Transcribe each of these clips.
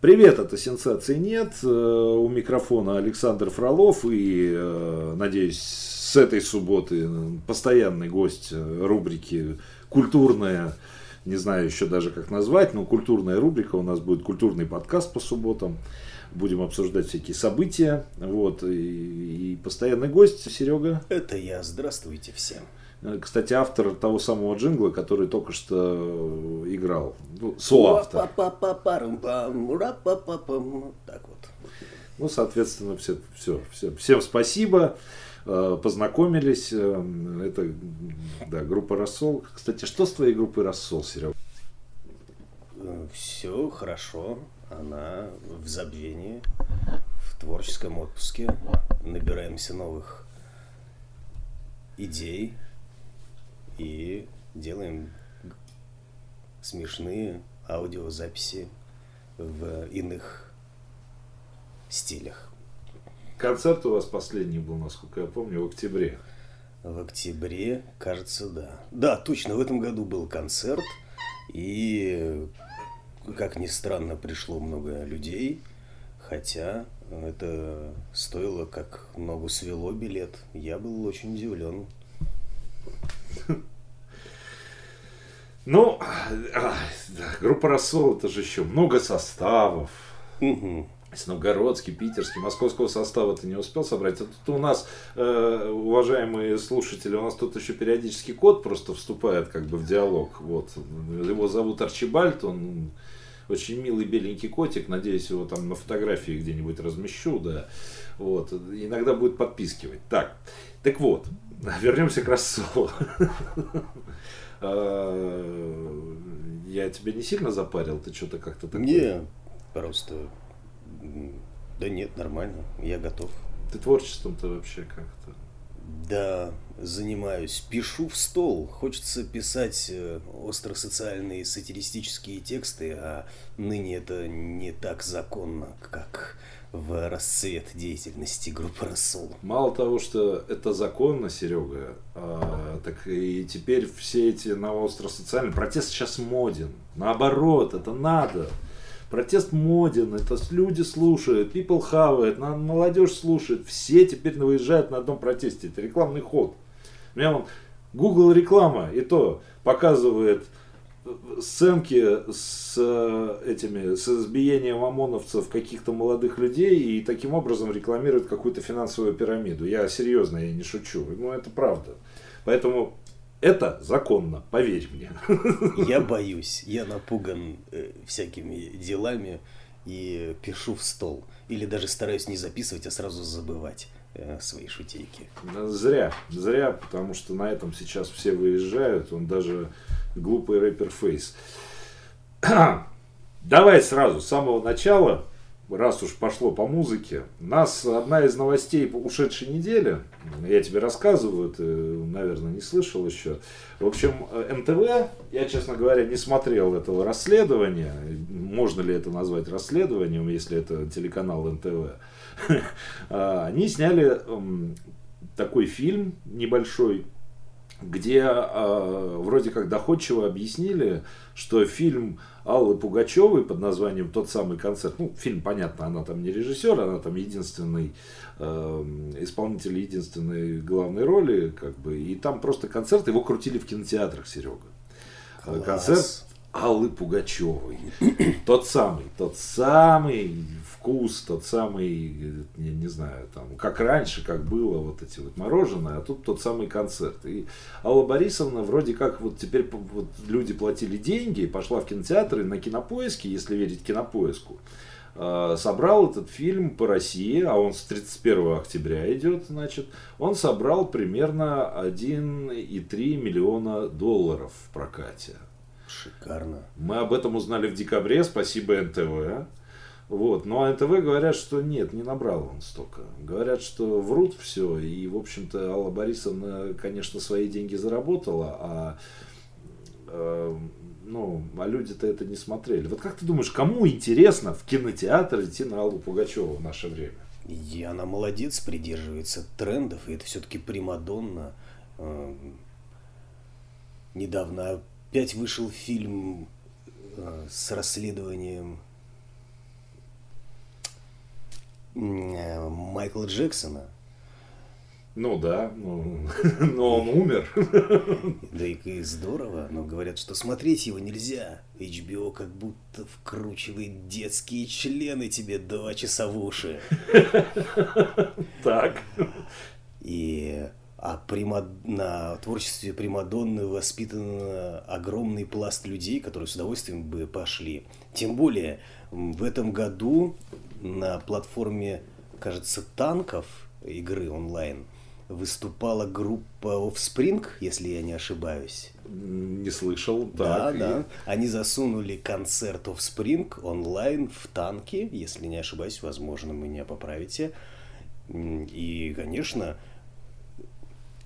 Привет, это «Сенсации нет». Э, у микрофона Александр Фролов и, э, надеюсь, с этой субботы постоянный гость рубрики «Культурная», не знаю еще даже как назвать, но культурная рубрика, у нас будет культурный подкаст по субботам. Будем обсуждать всякие события. Вот. И, и постоянный гость Серега. Это я. Здравствуйте всем. Э, кстати, автор того самого джингла, который только что играл. Ну, соавтор. Так вот. Ну, соответственно, все, все, все, всем спасибо. Э, познакомились. Э, это да, группа Рассол. Кстати, что с твоей группой Рассол, Серега? Все хорошо. Она в забвении, в творческом отпуске. Набираемся новых идей, и делаем смешные аудиозаписи в иных стилях. Концерт у вас последний был, насколько я помню, в октябре. В октябре, кажется, да. Да, точно, в этом году был концерт. И, как ни странно, пришло много людей. Хотя это стоило как ногу свело билет. Я был очень удивлен. Ну, группа «Рассол» это же еще много составов. Угу. Сногородский, питерский, московского состава ты не успел собрать. А тут у нас, э, уважаемые слушатели, у нас тут еще периодически кот просто вступает как бы в диалог. Вот. Его зовут Арчибальд, он очень милый беленький котик, надеюсь, его там на фотографии где-нибудь размещу, да. Вот. Иногда будет подпискивать. Так, так вот, вернемся к рассолу. Я тебя не сильно запарил? Ты что-то как-то такое? Не, просто... Да нет, нормально, я готов. Ты творчеством-то вообще как-то? Да, занимаюсь. Пишу в стол. Хочется писать э, остросоциальные сатиристические тексты, а ныне это не так законно, как в расцвет деятельности группы «Рассол». Мало того, что это законно, Серега, а, так и теперь все эти на социальные протест сейчас моден. Наоборот, это надо. Протест моден, это люди слушают, people хавает, молодежь слушает, все теперь выезжают на одном протесте. Это рекламный ход. У меня вон Google реклама, и то показывает сценки с э, этими, с избиением ОМОНовцев каких-то молодых людей и таким образом рекламирует какую-то финансовую пирамиду. Я серьезно, я не шучу. Ну, это правда. Поэтому это законно, поверь мне. Я боюсь, я напуган э, всякими делами и пишу в стол. Или даже стараюсь не записывать, а сразу забывать э, свои шутейки. Зря, зря, потому что на этом сейчас все выезжают. Он даже глупый рэпер Фейс. Давай сразу, с самого начала, раз уж пошло по музыке, нас одна из новостей ушедшей недели, я тебе рассказываю, ты, наверное, не слышал еще. В общем, НТВ, я, честно говоря, не смотрел этого расследования, можно ли это назвать расследованием, если это телеканал НТВ. Они сняли такой фильм небольшой, где э, вроде как доходчиво объяснили, что фильм Аллы Пугачевой под названием «Тот самый концерт», ну, фильм, понятно, она там не режиссер, она там единственный э, исполнитель единственной главной роли, как бы, и там просто концерт, его крутили в кинотеатрах, Серега. Класс. Концерт Аллы Пугачевой. Тот самый, тот самый вкус, тот самый, не, не знаю, там, как раньше, как было вот эти вот мороженое, а тут тот самый концерт. И Алла Борисовна вроде как вот теперь вот люди платили деньги, пошла в кинотеатр и на кинопоиске, если верить кинопоиску, а, собрал этот фильм по России, а он с 31 октября идет, значит, он собрал примерно 1,3 миллиона долларов в прокате. Шикарно. Мы об этом узнали в декабре, спасибо НТВ. Вот. Но НТВ говорят, что нет, не набрал он столько. Говорят, что врут все. И, в общем-то, Алла Борисовна, конечно, свои деньги заработала, а, э, ну, а люди-то это не смотрели. Вот как ты думаешь, кому интересно в кинотеатр идти на Аллу Пугачеву в наше время? И она молодец, придерживается трендов, и это все-таки Примадонна. Э, недавно опять вышел фильм э, с расследованием э, Майкла Джексона. Ну да, ну, но он умер. Да и, и здорово, но говорят, что смотреть его нельзя. HBO как будто вкручивает детские члены тебе два часа в уши. Так. И а прима... на творчестве Примадонны воспитан огромный пласт людей, которые с удовольствием бы пошли. Тем более, в этом году на платформе, кажется, танков игры онлайн выступала группа Offspring, если я не ошибаюсь. Не слышал, Да, так. да. Они засунули концерт Offspring онлайн в танки, если не ошибаюсь, возможно, меня поправите. И, конечно,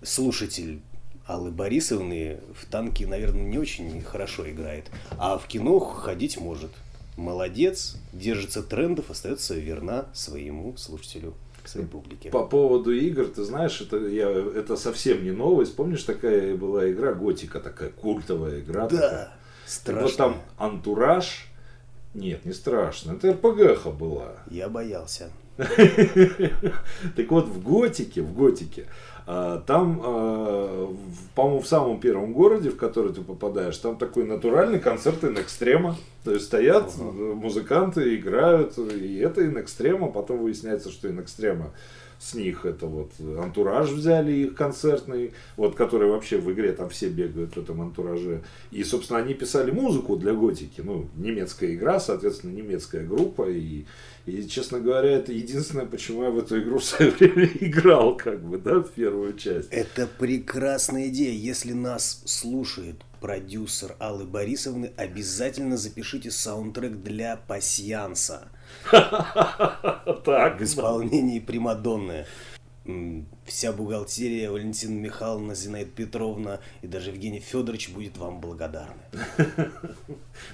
слушатель Аллы Борисовны в танке, наверное, не очень хорошо играет, а в кино ходить может. Молодец, держится трендов, остается верна своему слушателю, своей публике. По поводу игр, ты знаешь, это, я, это совсем не новость. Помнишь, такая была игра Готика, такая культовая игра. Да, страшно. Вот там антураж. Нет, не страшно. Это РПГха была. Я боялся. Так вот, в Готике, в Готике, а, там, а, по-моему, в самом первом городе, в который ты попадаешь, там такой натуральный концерт инэкстрема. То есть стоят Ага. музыканты, играют, и это инэкстрема, потом выясняется, что инэкстрема с них это вот антураж взяли их концертный, вот который вообще в игре там все бегают в этом антураже. И, собственно, они писали музыку для готики, ну, немецкая игра, соответственно, немецкая группа, и, и, честно говоря, это единственное, почему я в эту игру в свое время играл, как бы, да, в первую часть. Это прекрасная идея. Если нас слушает продюсер Аллы Борисовны, обязательно запишите саундтрек для пасьянса Так, в исполнении Примадонны. Вся бухгалтерия, Валентина Михайловна, Зинаида Петровна и даже Евгений Федорович будет вам благодарны.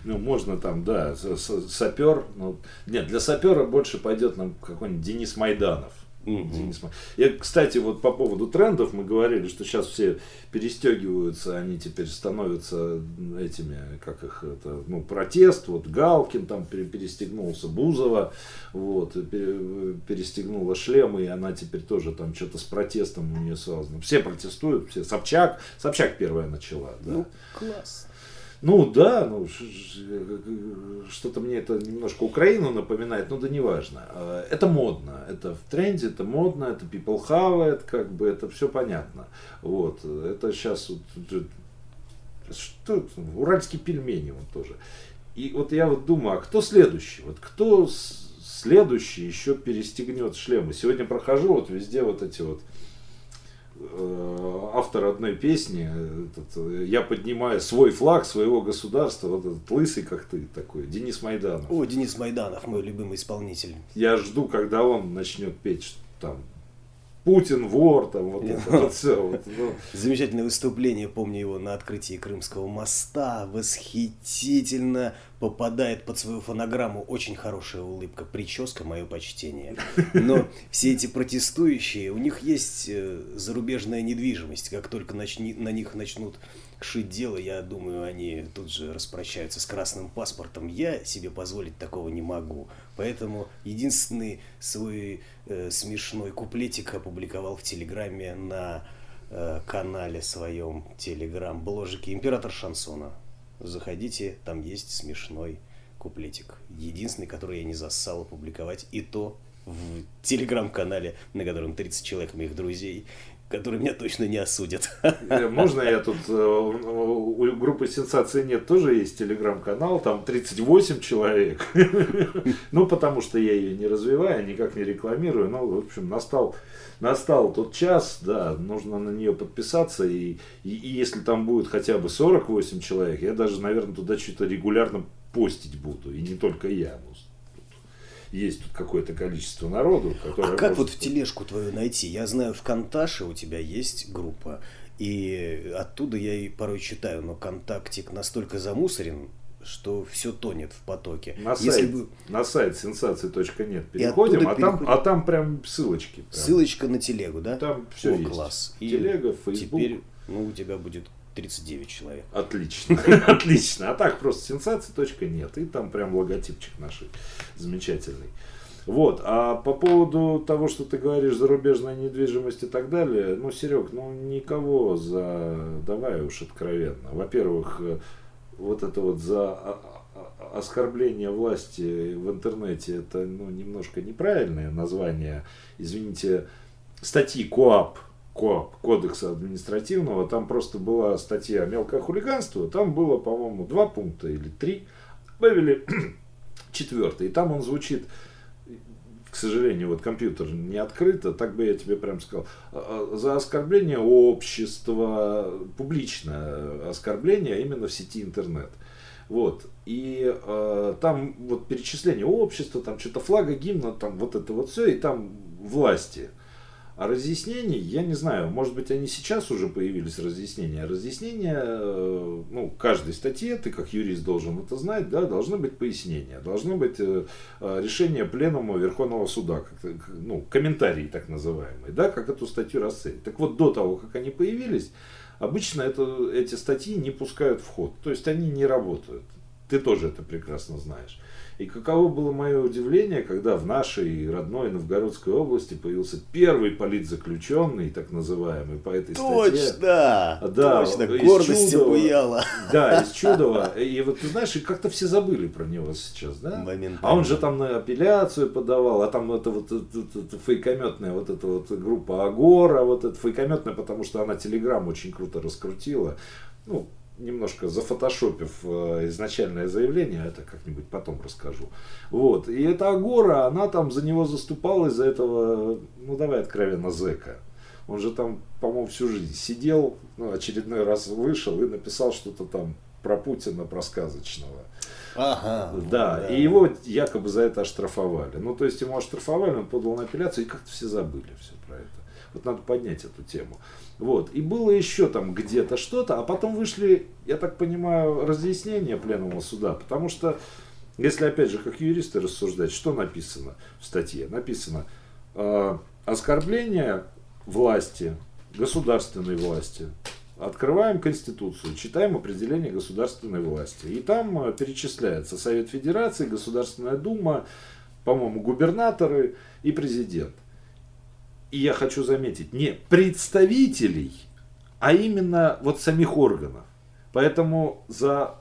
Ну, можно там, да, сапер. Ну, нет, для сапера больше пойдет нам какой-нибудь Денис Майданов. Май- Я, кстати, вот по поводу трендов мы говорили, что сейчас все перестегиваются, они теперь становятся этими, как их, это, ну, протест, вот Галкин там пере- перестегнулся, Бузова, вот, перестегнула шлемы, и она теперь тоже там что-то с протестом у нее связано. Все протестуют, все. Собчак, Собчак первая начала, да. Ну, класс. Ну да, ну ш- что-то мне это немножко Украину напоминает, но да неважно. А, Это модно, это в тренде, это модно, это people have it, как бы это все понятно. Вот, это сейчас вот, э, что уральские пельмени вот тоже. И вот я вот думаю, а кто следующий? Вот кто следующий еще перестегнет шлемы? Сегодня прохожу вот везде вот эти вот э, автор одной песни, этот, э, я поднимаю свой флаг своего государства, вот этот лысый, как ты такой, Денис Майданов. О, Денис Майданов, мой любимый исполнитель. Я жду, когда он начнет петь там Путин вор, там вот это вот все. Вот, ну, Замечательное выступление, помню его на открытии Крымского моста. Восхитительно попадает под свою фонограмму. Очень хорошая улыбка, прическа, мое почтение. Но все эти протестующие, у них есть э, зарубежная недвижимость. Как только начни- на них начнут шить дело, я думаю, они тут же распрощаются с красным паспортом. Я себе позволить такого не могу. Поэтому единственный свой э, смешной куплетик опубликовал в Телеграме на э, канале своем Телеграм-бложике «Император шансона». Заходите, там есть смешной куплетик. Единственный, который я не зассал опубликовать, и то в Телеграм-канале, на котором 30 человек моих друзей, которые меня точно не осудят. э, Можно я тут, э, у группы «Сенсации нет» тоже есть телеграм-канал, там 38 человек. Ну, потому что я ее не развиваю, никак не рекламирую. Ну, в общем, настал, настал тот час, да, нужно на нее подписаться. И, и, и если там будет хотя бы 48 человек, я даже, наверное, туда что-то регулярно постить буду. И не только я. Ну, есть тут какое-то количество народу, которое А как может- вот в тележку твою найти? Я знаю, в Конташе у тебя есть группа, и оттуда я и порой читаю, но контактик настолько замусорен, что все тонет в потоке. На Если сайт, бы на сайт сенсации.нет переходим, а там, переходим. а там прям ссылочки. прям. ссылочка на телегу, да? Там все О, есть. класс. И Телега, Фейсбук. Теперь, ну, у тебя будет 39 человек. Отлично, отлично. А так просто сенсации.нет. И там прям логотипчик наш замечательный. Вот, а по поводу того, что ты говоришь, зарубежная недвижимость и так далее, ну, Серег, ну, никого за... Давай уж откровенно. Во-первых, э, вот это вот за оскорбление власти в интернете, это, ну, немножко неправильное название. Извините, статьи КОАП, КОАП, Кодекса административного, там просто была статья «Мелкое хулиганство», там было, по-моему, два пункта или три, добавили четвертый, и там он звучит к сожалению, вот компьютер не открыт, а так бы я тебе прям сказал, а, а, за оскорбление общества, публичное оскорбление именно в сети интернет. Вот. И э, там вот перечисление общества, там что-то флага, гимна, там вот это вот все, и там власти. А разъяснений, я не знаю, может быть, они сейчас уже появились, разъяснения. Разъяснения, э, ну, каждой статье, ты как юрист должен это знать, да, должны быть пояснения, должно быть э, э, решение пленума Верховного суда, как, ну, комментарии так называемые, да, как эту статью расценить. Так вот, до того, как они появились, обычно это, эти статьи не пускают в ход, то есть они не работают. Ты тоже это прекрасно знаешь. И каково было мое удивление, когда в нашей родной Новгородской области появился первый политзаключенный, так называемый, по этой точно, статье. Да, точно, гордость буяла. Да, из Чудова. И вот ты знаешь, и как-то все забыли про него сейчас, да? А он же там на апелляцию подавал, а там это вот это, это, фейкометная вот эта вот группа Агора, вот эта фейкометная, потому что она Телеграм очень круто раскрутила. Ну, немножко зафотошопив э, изначальное заявление, это как-нибудь потом расскажу. Вот. И эта Агора, она там за него заступала из-за этого, ну давай откровенно, зэка. Он же там, по-моему, всю жизнь сидел, ну, очередной раз вышел и написал что-то там про Путина, про сказочного. Ага. Да, да, и его якобы за это оштрафовали. Ну, то есть ему оштрафовали, он подал на апелляцию, и как-то все забыли все про это. Вот надо поднять эту тему. Вот. И было еще там где-то что-то, а потом вышли, я так понимаю, разъяснения пленума суда, потому что, если опять же, как юристы рассуждать, что написано в статье? Написано э, оскорбление власти, государственной власти. Открываем Конституцию, читаем определение государственной власти. И там э, перечисляется Совет Федерации, Государственная Дума, по-моему, губернаторы и президент и я хочу заметить, не представителей, а именно вот самих органов. Поэтому за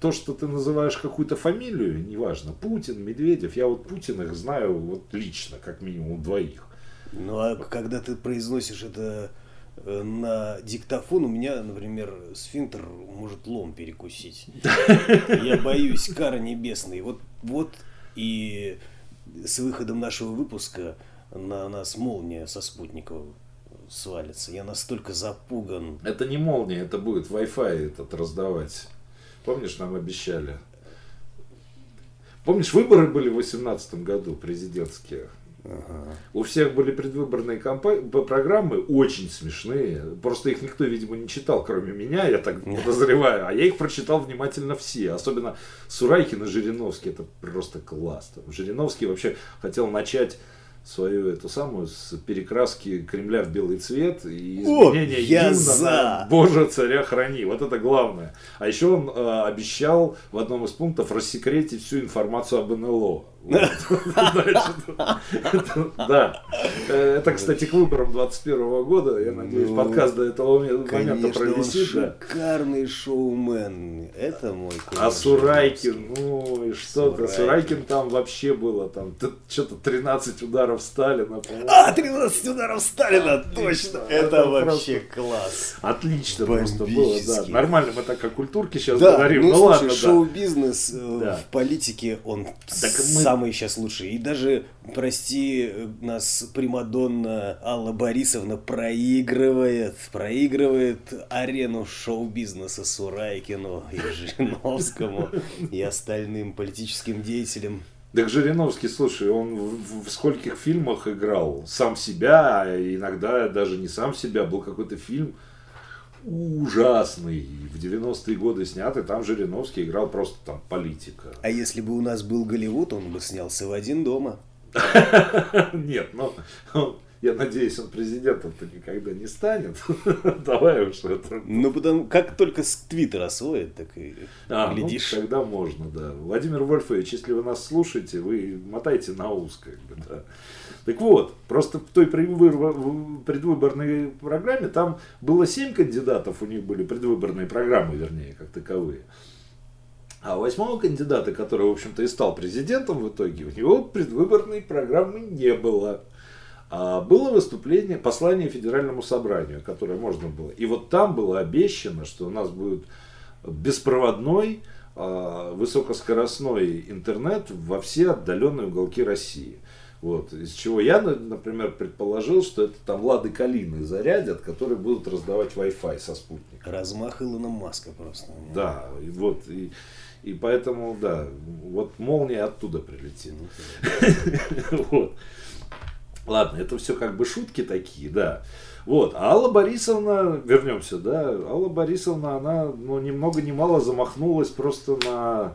то, что ты называешь какую-то фамилию, неважно, Путин, Медведев, я вот Путиных знаю вот лично, как минимум двоих. Ну а когда ты произносишь это э, на диктофон, у меня, например, сфинктер может лом перекусить. Я боюсь кара небесной. Вот, вот и с выходом нашего выпуска на нас молния со спутников свалится. Я настолько запуган. Это не молния, это будет Wi-Fi этот раздавать. Помнишь, нам обещали? Помнишь, выборы были в 2018 году, президентские? Ага. У всех были предвыборные компании, программы очень смешные. Просто их никто, видимо, не читал, кроме меня, я так подозреваю. А я их прочитал внимательно все. Особенно Сурайкин и Жириновский. Это просто класс. Жириновский вообще хотел начать свою эту самую с перекраски Кремля в белый цвет и изменения О, гимна за. на Боже царя храни. Вот это главное. А еще он э, обещал в одном из пунктов рассекретить всю информацию об НЛО. Да. Это, кстати, к выборам 21 года. Я надеюсь, ну, подкаст до этого момента провисит. шикарный шоумен. Это мой А Сурайкин, ну и что-то. Сурайкин там вообще было. Там что-то 13 ударов Сталина. А, 13 ударов Сталина, точно. Это вообще класс. Отлично просто было, да. Нормально мы так о культурке сейчас говорим. Ну, ну ладно, шоу-бизнес э, в политике, он самый сейчас лучший. И даже, прости нас, Примадонна Алла Борисовна проигрывает, проигрывает арену шоу-бизнеса Сурайкину и Жириновскому и остальным политическим деятелям. Так Жириновский, слушай, он в, в скольких фильмах играл сам себя, а иногда даже не сам себя, был какой-то фильм, ужасный, в 90-е годы снятый, там Жириновский играл просто там политика. А если бы у нас был Голливуд, он бы снялся в один дома. Нет, ну, Я надеюсь, он президентом-то никогда не станет. Давай уж это. Ну, потому как только с Твиттера освоит, так и а, глядишь. Ну, тогда можно, да. Владимир Вольфович, если вы нас слушаете, вы мотайте на ус, как бы, да. Так вот, просто в той предвыборной программе там было семь кандидатов, у них были предвыборные программы, вернее, как таковые. А восьмого кандидата, который, в общем-то, и стал президентом в итоге, у него предвыборной программы не было. А было выступление, послание Федеральному собранию, которое можно было. И вот там было обещано, что у нас будет беспроводной, а, высокоскоростной интернет во все отдаленные уголки России. Вот. Из чего я, например, предположил, что это там Лады Калины зарядят, которые будут раздавать Wi-Fi со спутника. Размах Илона Маска просто. Да, и вот. И, и поэтому, да, вот молния оттуда прилетит. Ну, вот. Ладно, это все как бы шутки такие, да. Вот, а Алла Борисовна, вернемся, да, Алла Борисовна, она, ну, ни много ни мало замахнулась просто на,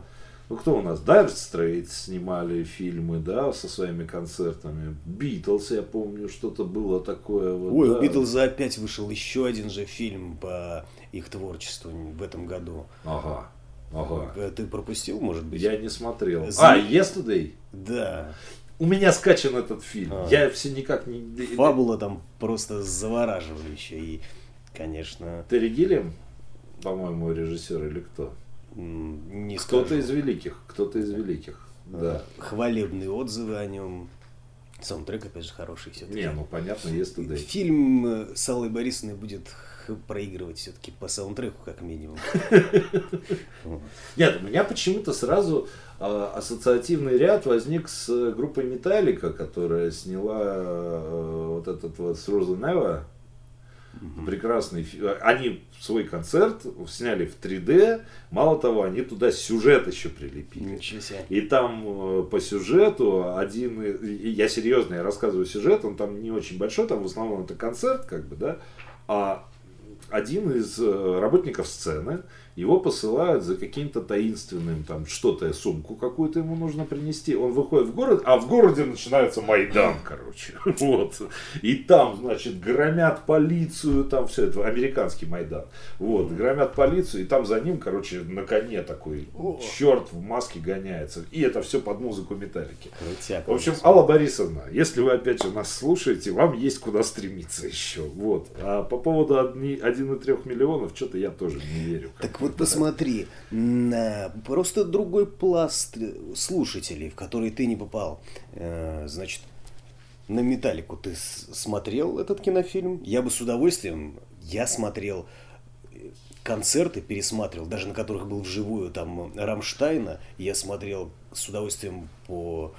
ну, кто у нас, Dire Straits снимали фильмы, да, со своими концертами, Битлз, я помню, что-то было такое. Вот, Ой, да. у Битлза опять вышел еще один же фильм по их творчеству в этом году. Ага. Ага. Ты пропустил, может быть? Я не смотрел. За... А, Yesterday? Да. У меня скачан этот фильм. А. Я все никак не... Фабула там просто завораживающая. И, конечно... Терри Гиллиам, по-моему, режиссер или кто? Не Кто-то из великих. Кто-то из великих. А, да. Хвалебные отзывы о нем. Саундтрек, опять же, хороший все-таки. Не, ну понятно, есть туда. Фильм э, с Аллой Борисовной будет проигрывать все-таки по саундтреку, как минимум. Нет, у меня почему-то сразу а, ассоциативный ряд возник с группой Металлика, которая сняла а, вот этот вот Through the Прекрасный Они свой концерт сняли в 3D. Мало того, они туда сюжет еще прилепили. И там э, по сюжету один... Я серьезно, я рассказываю сюжет, он там не очень большой, там в основном это концерт, как бы, да. А один из э, работников сцены его посылают за каким-то таинственным, там, что-то, сумку какую-то ему нужно принести. Он выходит в город, а в городе начинается Майдан, короче. Вот. И там, значит, громят полицию, там все это, американский Майдан. Вот, громят полицию, и там за ним, короче, на коне такой черт в маске гоняется. И это все под музыку металлики. В общем, Алла Борисовна, если вы опять же нас слушаете, вам есть куда стремиться еще. Вот. А по поводу 1,3 миллионов, что-то я тоже не верю. Так вот посмотри, на просто другой пласт слушателей, в который ты не попал. Э, значит, на Металлику ты смотрел этот кинофильм? Я бы с удовольствием, я смотрел э, концерты, пересматривал, даже на которых был вживую, там, Рамштайна, я смотрел с удовольствием по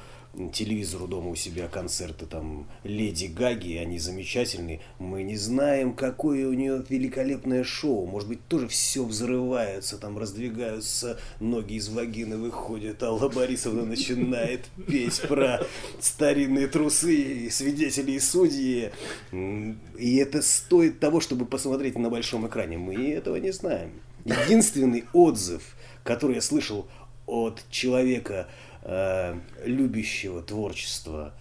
телевизору дома у себя концерты там Леди Гаги, они замечательные. Мы не знаем, какое у нее великолепное шоу. Может быть, тоже все взрывается, там раздвигаются ноги из вагины, выходит. Алла Борисовна начинает петь про старинные трусы, свидетели и судьи. И это стоит того, чтобы посмотреть на большом экране. Мы этого не знаем. Единственный отзыв, который я слышал от человека, э, любящего творчества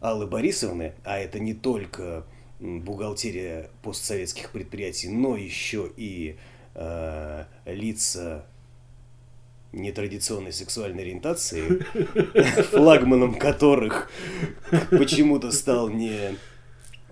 Аллы Борисовны, а это не только бухгалтерия постсоветских предприятий, но еще и э, лица нетрадиционной сексуальной ориентации, флагманом которых почему-то стал не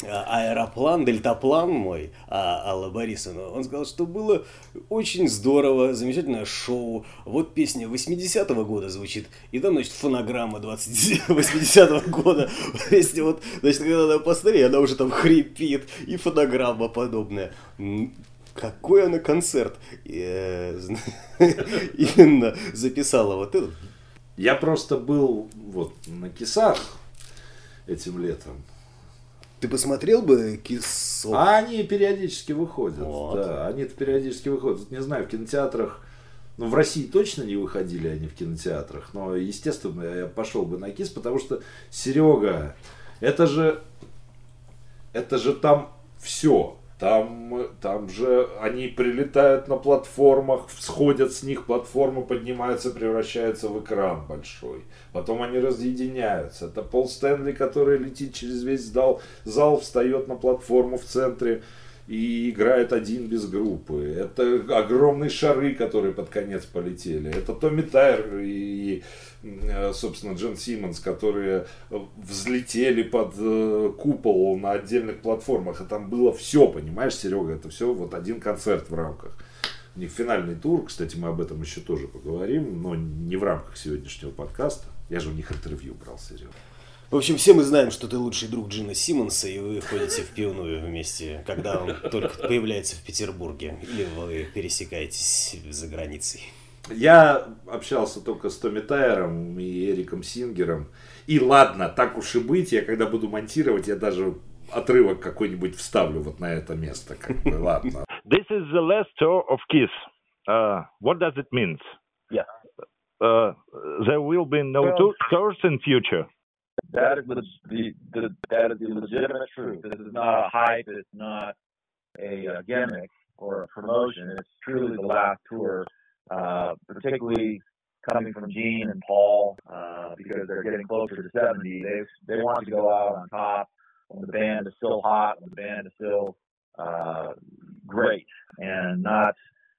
аэроплан, дельтаплан мой, а Алла Борисовна, он сказал, что было очень здорово, замечательное шоу. Вот песня 80-го года звучит, и там, значит, фонограмма 20... 80-го года. Если вот, значит, когда она постарее, она уже там хрипит, и фонограмма подобная. Какой она концерт? Э, именно записала вот этот. Я просто был вот на Кисах этим летом. Ты посмотрел бы Кисов? А они периодически выходят. Вот. Да, они периодически выходят. Не знаю, в кинотеатрах. Ну, в России точно не выходили они в кинотеатрах. Но, естественно, я пошел бы на Кис, потому что Серега, это же. Это же там все. Там, там же они прилетают на платформах, сходят с них, платформа поднимается, превращается в экран большой. Потом они разъединяются. Это Пол Стэнли, который летит через весь зал, зал встает на платформу в центре и играет один без группы. Это огромные шары, которые под конец полетели. Это Томми Тайр и, собственно, Джон Симмонс, которые взлетели под э, купол на отдельных платформах. И там было все, понимаешь, Серега, это все вот один концерт в рамках. У них финальный тур, кстати, мы об этом еще тоже поговорим, но не в рамках сегодняшнего подкаста. Я же у них интервью брал, Серега. В общем, все мы знаем, что ты лучший друг Джина Симмонса, и вы ходите в пивную вместе, когда он только появляется в Петербурге, или вы пересекаетесь за границей. Я общался только с Томми Тайером и Эриком Сингером. И ладно, так уж и быть, я когда буду монтировать, я даже отрывок какой-нибудь вставлю вот на это место. Как бы, ладно. This is the last tour of Kiss. Uh, what does it mean? Yeah. Uh, there will be no Well- tours in future. That is the, the, the that is the legitimate truth. This is not a hype. It's not a, uh gimmick or a promotion. It's truly the last tour, uh, particularly coming from Gene and Paul, uh, because they're getting closer to 70. They they want to go out on top when the band is still hot, when the band is still uh, great, and not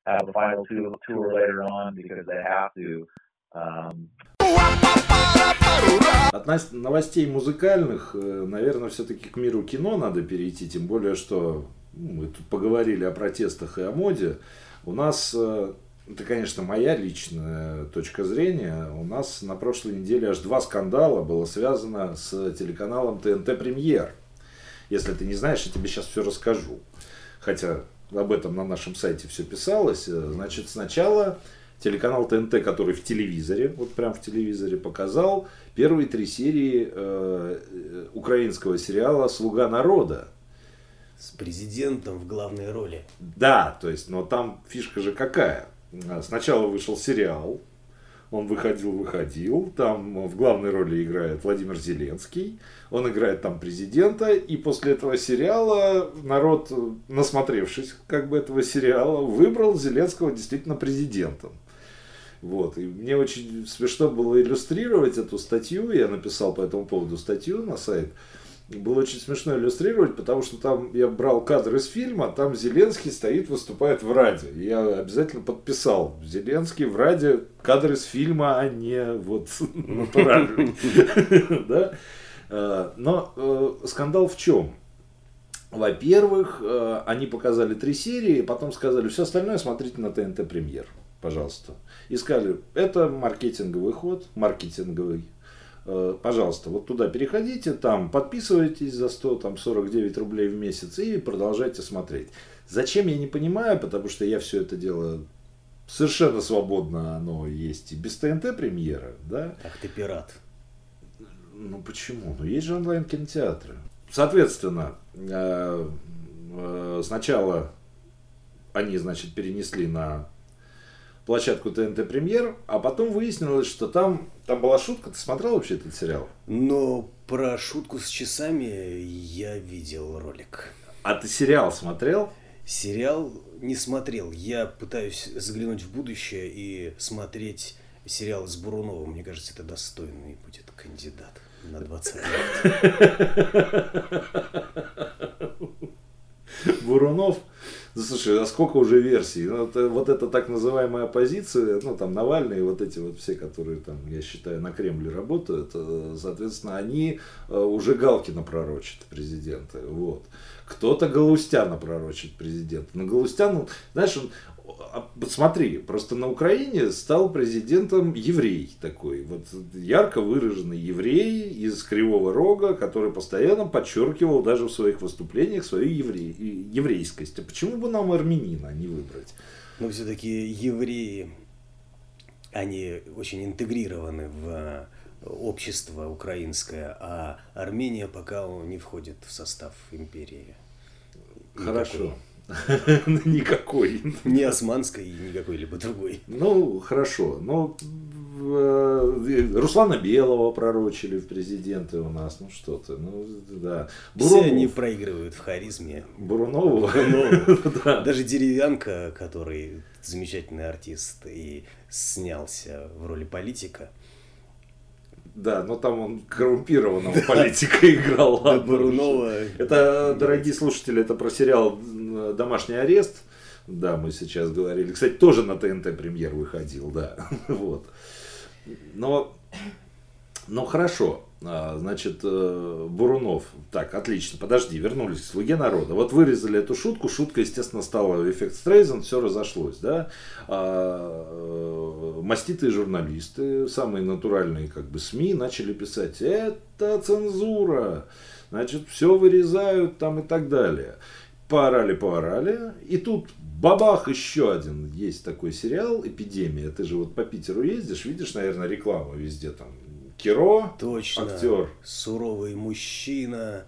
have a final tour, tour later on because they have to. Um, От нас- новостей музыкальных, э, наверное, все-таки к миру кино надо перейти, тем более, что ну, мы тут поговорили о протестах и о моде. У нас, э, это, конечно, моя личная точка зрения, у нас на прошлой неделе аж два скандала было связано с телеканалом ТНТ Премьер. Если ты не знаешь, я тебе сейчас все расскажу. Хотя об этом на нашем сайте все писалось. Э, Значит, сначала телеканал ТНТ, который в телевизоре, вот прям в телевизоре показал первые три серии э, э, украинского сериала «Слуга народа». С президентом в главной роли. Да, то есть, но там фишка же какая? А, Сначала вышел сериал, он выходил, выходил, там в главной роли играет Владимир Зеленский, он играет там президента, и после этого сериала народ, насмотревшись как бы этого сериала, выбрал Зеленского действительно президентом. Вот. И мне очень смешно было иллюстрировать эту статью. Я написал по этому поводу статью на сайт. Было очень смешно иллюстрировать, потому что там я брал кадр из фильма, там Зеленский стоит, выступает в радио. И Я обязательно подписал Зеленский в радио кадр из фильма, а не вот натуральный. Э, Но э, скандал в чем? Во-первых, э, они показали три серии, потом сказали, все остальное смотрите на ТНТ Премьер, пожалуйста. И сказали, это маркетинговый ход, маркетинговый. Э, Пожалуйста, вот туда переходите, там подписывайтесь за 100, там 49 рублей в месяц и продолжайте смотреть. Зачем, я не понимаю, потому что я все это дело совершенно свободно, оно есть и без ТНТ премьера, да? Ах ты пират. Ну почему? Ну есть же онлайн кинотеатры. Соответственно, э, э, сначала они, значит, перенесли на площадку ТНТ Премьер, а потом выяснилось, что там, там была шутка. Ты смотрел вообще этот сериал? Но про шутку с часами я видел ролик. А ты сериал смотрел? Сериал не смотрел. Я пытаюсь заглянуть в будущее и смотреть сериал с Буруновым. Мне кажется, это достойный будет кандидат на 20 лет. Бурунов. Слушай, а сколько уже версий? Ну, это- вот эта так называемая оппозиция, ну, там, Навальный, вот эти вот все, которые там, я считаю, на Кремле работают, э, соответственно, они э, уже Галкина пророчат президента, вот. Кто-то Галустяна пророчит президента. Но Галустян, ну, знаешь, он, смотри, просто на Украине стал президентом еврей такой, вот ярко выраженный еврей из Кривого Рога, который постоянно подчеркивал даже в своих выступлениях свою евре- еврейскость. А почему бы нам армянина не выбрать? Но все-таки евреи, они очень интегрированы в общество украинское, а Армения пока не входит в состав империи. Хорошо. Никакой. Ни османской, ни какой-либо другой. Ну, хорошо. Но э, Руслана Белого пророчили в президенты у нас, ну что ты, ну да. Все они проигрывают в харизме. Бурунову. Да. Даже Деревянка, который замечательный артист и снялся в роли политика. Да, но там он коррумпированного политика играл. А уже. Бурунова... Это, дорогие слушатели, это про сериал «Домашний арест». Да, мы сейчас говорили. Кстати, тоже на ТНТ премьер выходил, да. Вот. Но, но хорошо. А, Значит, э, Бурунов. Так, отлично. Подожди, вернулись к «Слуге народа». Вот вырезали эту шутку. Шутка, естественно, стала эффект Стрейзен. Все разошлось, да. А, э, Маститые журналисты, самые натуральные как бы СМИ начали писать «Это цензура». Значит, все вырезают там и так далее. Поорали, поорали. И тут бабах еще один. Есть такой сериал «Эпидемия». Ты же вот по Питеру ездишь, видишь, наверное, рекламу везде там. Киро, Точно. актер. Суровый мужчина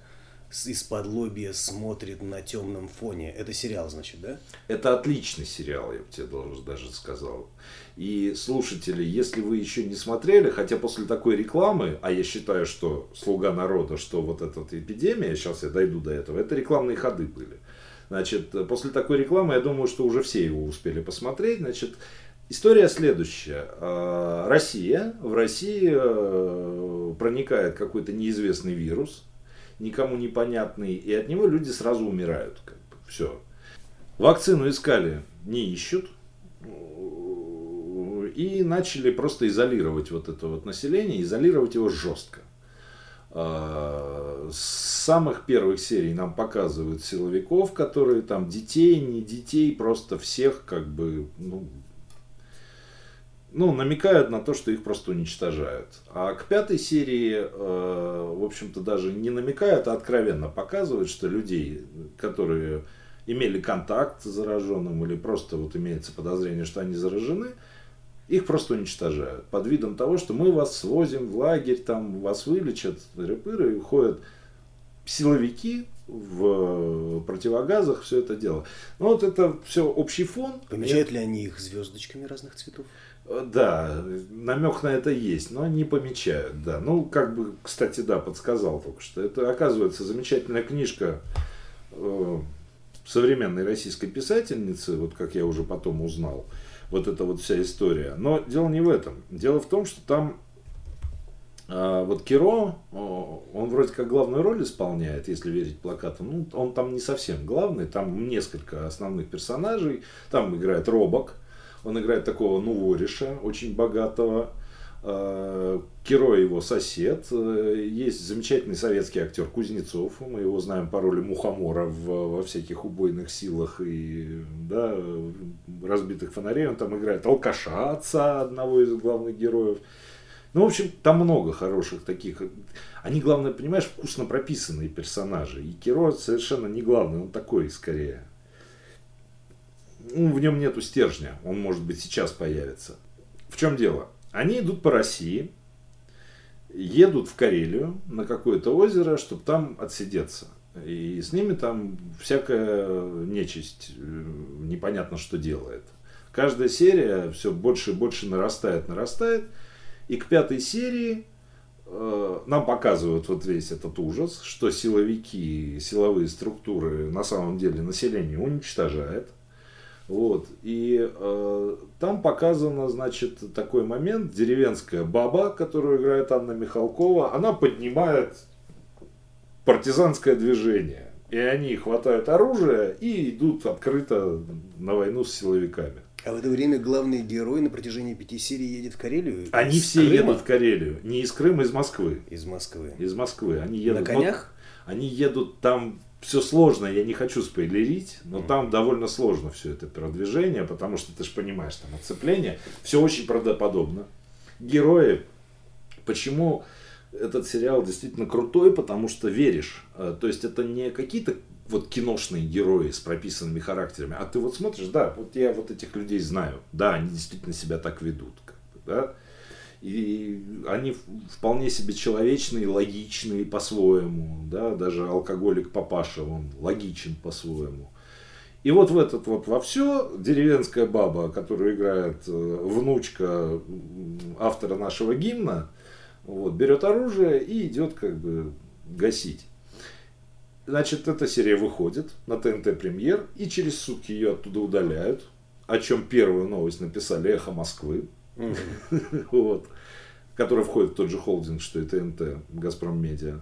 из-под лобья смотрит на темном фоне. Это сериал, значит, да? Это отличный сериал, я бы тебе должен даже сказал. И слушатели, если вы еще не смотрели, хотя после такой рекламы, а я считаю, что «Слуга народа», что вот эта вот эпидемия, сейчас я дойду до этого, это рекламные ходы были. Значит, после такой рекламы, я думаю, что уже все его успели посмотреть. Значит, история следующая. А, Россия, в России э, проникает какой-то неизвестный вирус, никому непонятный, и от него люди сразу умирают. Как бы. Все. Вакцину искали, не ищут. И начали просто изолировать вот это вот население, изолировать его жестко. А, С самых первых серий нам показывают силовиков, которые там детей, не детей, просто всех как бы, ну, ну, намекают на то, что их просто уничтожают. А к пятой серии, э, в общем-то, даже не намекают, а откровенно показывают, что людей, которые имели контакт с зараженным или просто вот имеется подозрение, что они заражены, их просто уничтожают. Под видом того, что мы вас свозим в лагерь, там вас вылечат, репыры, и уходят силовики в противогазах, все это дело. Ну вот это все общий фон. Помечают ли они их звездочками разных цветов? Э, Да, намек на это есть, но не помечают, да. Ну, как бы, кстати, да, подсказал только что. Это, оказывается, замечательная книжка э, современной российской писательницы, вот как я уже потом узнал, вот эта вот вся история. Но дело не в этом. Дело в том, что там а, вот Киро, о, он вроде как главную роль исполняет, если верить плакатам. Ну, он там не совсем главный, там несколько основных персонажей. Там играет Робок, он играет такого Нувориша, очень богатого. А, Киро его сосед. Э, Есть замечательный советский актер Кузнецов. Мы его знаем по роли Мухомора в- во всяких убойных силах и да, разбитых фонарей. Он там играет алкаша отца одного из главных героев. Ну, в общем, там много хороших таких. Они, главное, понимаешь, вкусно прописанные персонажи. И Киро совершенно не главный, он такой скорее. Ну, в нем нету стержня. Он, может быть, сейчас появится. В чем дело? Они идут по России, едут в Карелию на какое-то озеро, чтобы там отсидеться. И с ними там всякая нечисть э, непонятно что делает. Каждая серия все больше и больше нарастает, нарастает. И к пятой серии э, нам показывают вот весь этот ужас, что силовики, силовые структуры на самом деле население уничтожает. Вот. И э, там показано, значит, такой момент. Деревенская баба, которую играет Анна Михалкова, она поднимает партизанское движение. И они хватают оружие и идут открыто на войну с силовиками. А в это время главный герой на протяжении пяти серий едет в Карелию? Они Из все Крыма? едут в Карелию. Не из Крыма, из Москвы. Из Москвы. Из Москвы. Они едут На конях? Вот, они едут там все сложно, я не хочу спойлерить, но там довольно сложно все это продвижение, потому что ты же понимаешь, там оцепление, все очень правдоподобно. Герои, почему этот сериал действительно крутой, потому что веришь. Э, То есть это не какие-то вот киношные герои с прописанными характерами, а ты вот смотришь, да, вот я вот этих людей знаю, да, они действительно себя так ведут, как бы, да, и они вполне себе человечные, логичные по-своему, да, даже алкоголик папаша, он логичен по-своему. И вот в этот вот во все деревенская баба, которую играет э, внучка автора нашего гимна, вот, берет оружие и идет как бы гасить. Значит, эта серия выходит на ТНТ премьер, и через сутки ее оттуда удаляют, о чем первую новость написали «Эхо Москвы», вот, который входит в тот же холдинг, что и ТНТ, Газпром Медиа.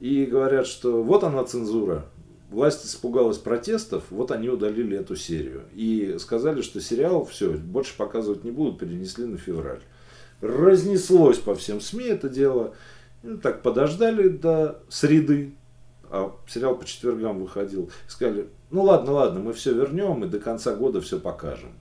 И говорят, что вот она цензура, власть испугалась протестов, вот они удалили эту серию. И сказали, что сериал все, больше показывать не будут, перенесли на февраль. Разнеслось по всем СМИ это дело. Ну, так подождали до среды, а сериал по четвергам выходил. Сказали, ну ладно, ладно, мы все вернем и до конца года все покажем.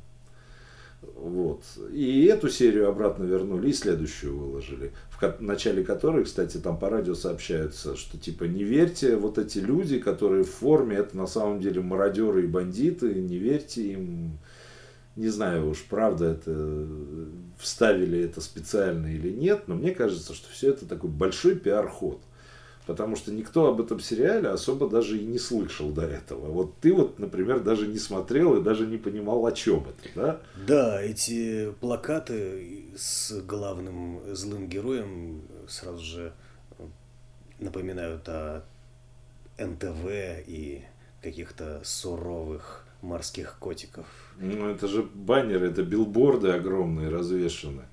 Вот. И эту серию обратно вернули, и следующую выложили, в начале которой, кстати, там по радио сообщаются, что типа не верьте, вот эти люди, которые в форме, это на самом деле мародеры и бандиты, не верьте им. Не знаю уж, правда это, вставили это специально или нет, но мне кажется, что все это такой большой пиар-ход. Потому что никто об этом сериале особо даже и не слышал до этого. Вот ты вот, например, даже не смотрел и даже не понимал, о чем это, да? Да, эти плакаты с главным злым героем сразу же напоминают о НТВ и каких-то суровых морских котиков. Ну, это же баннеры, это билборды огромные развешаны.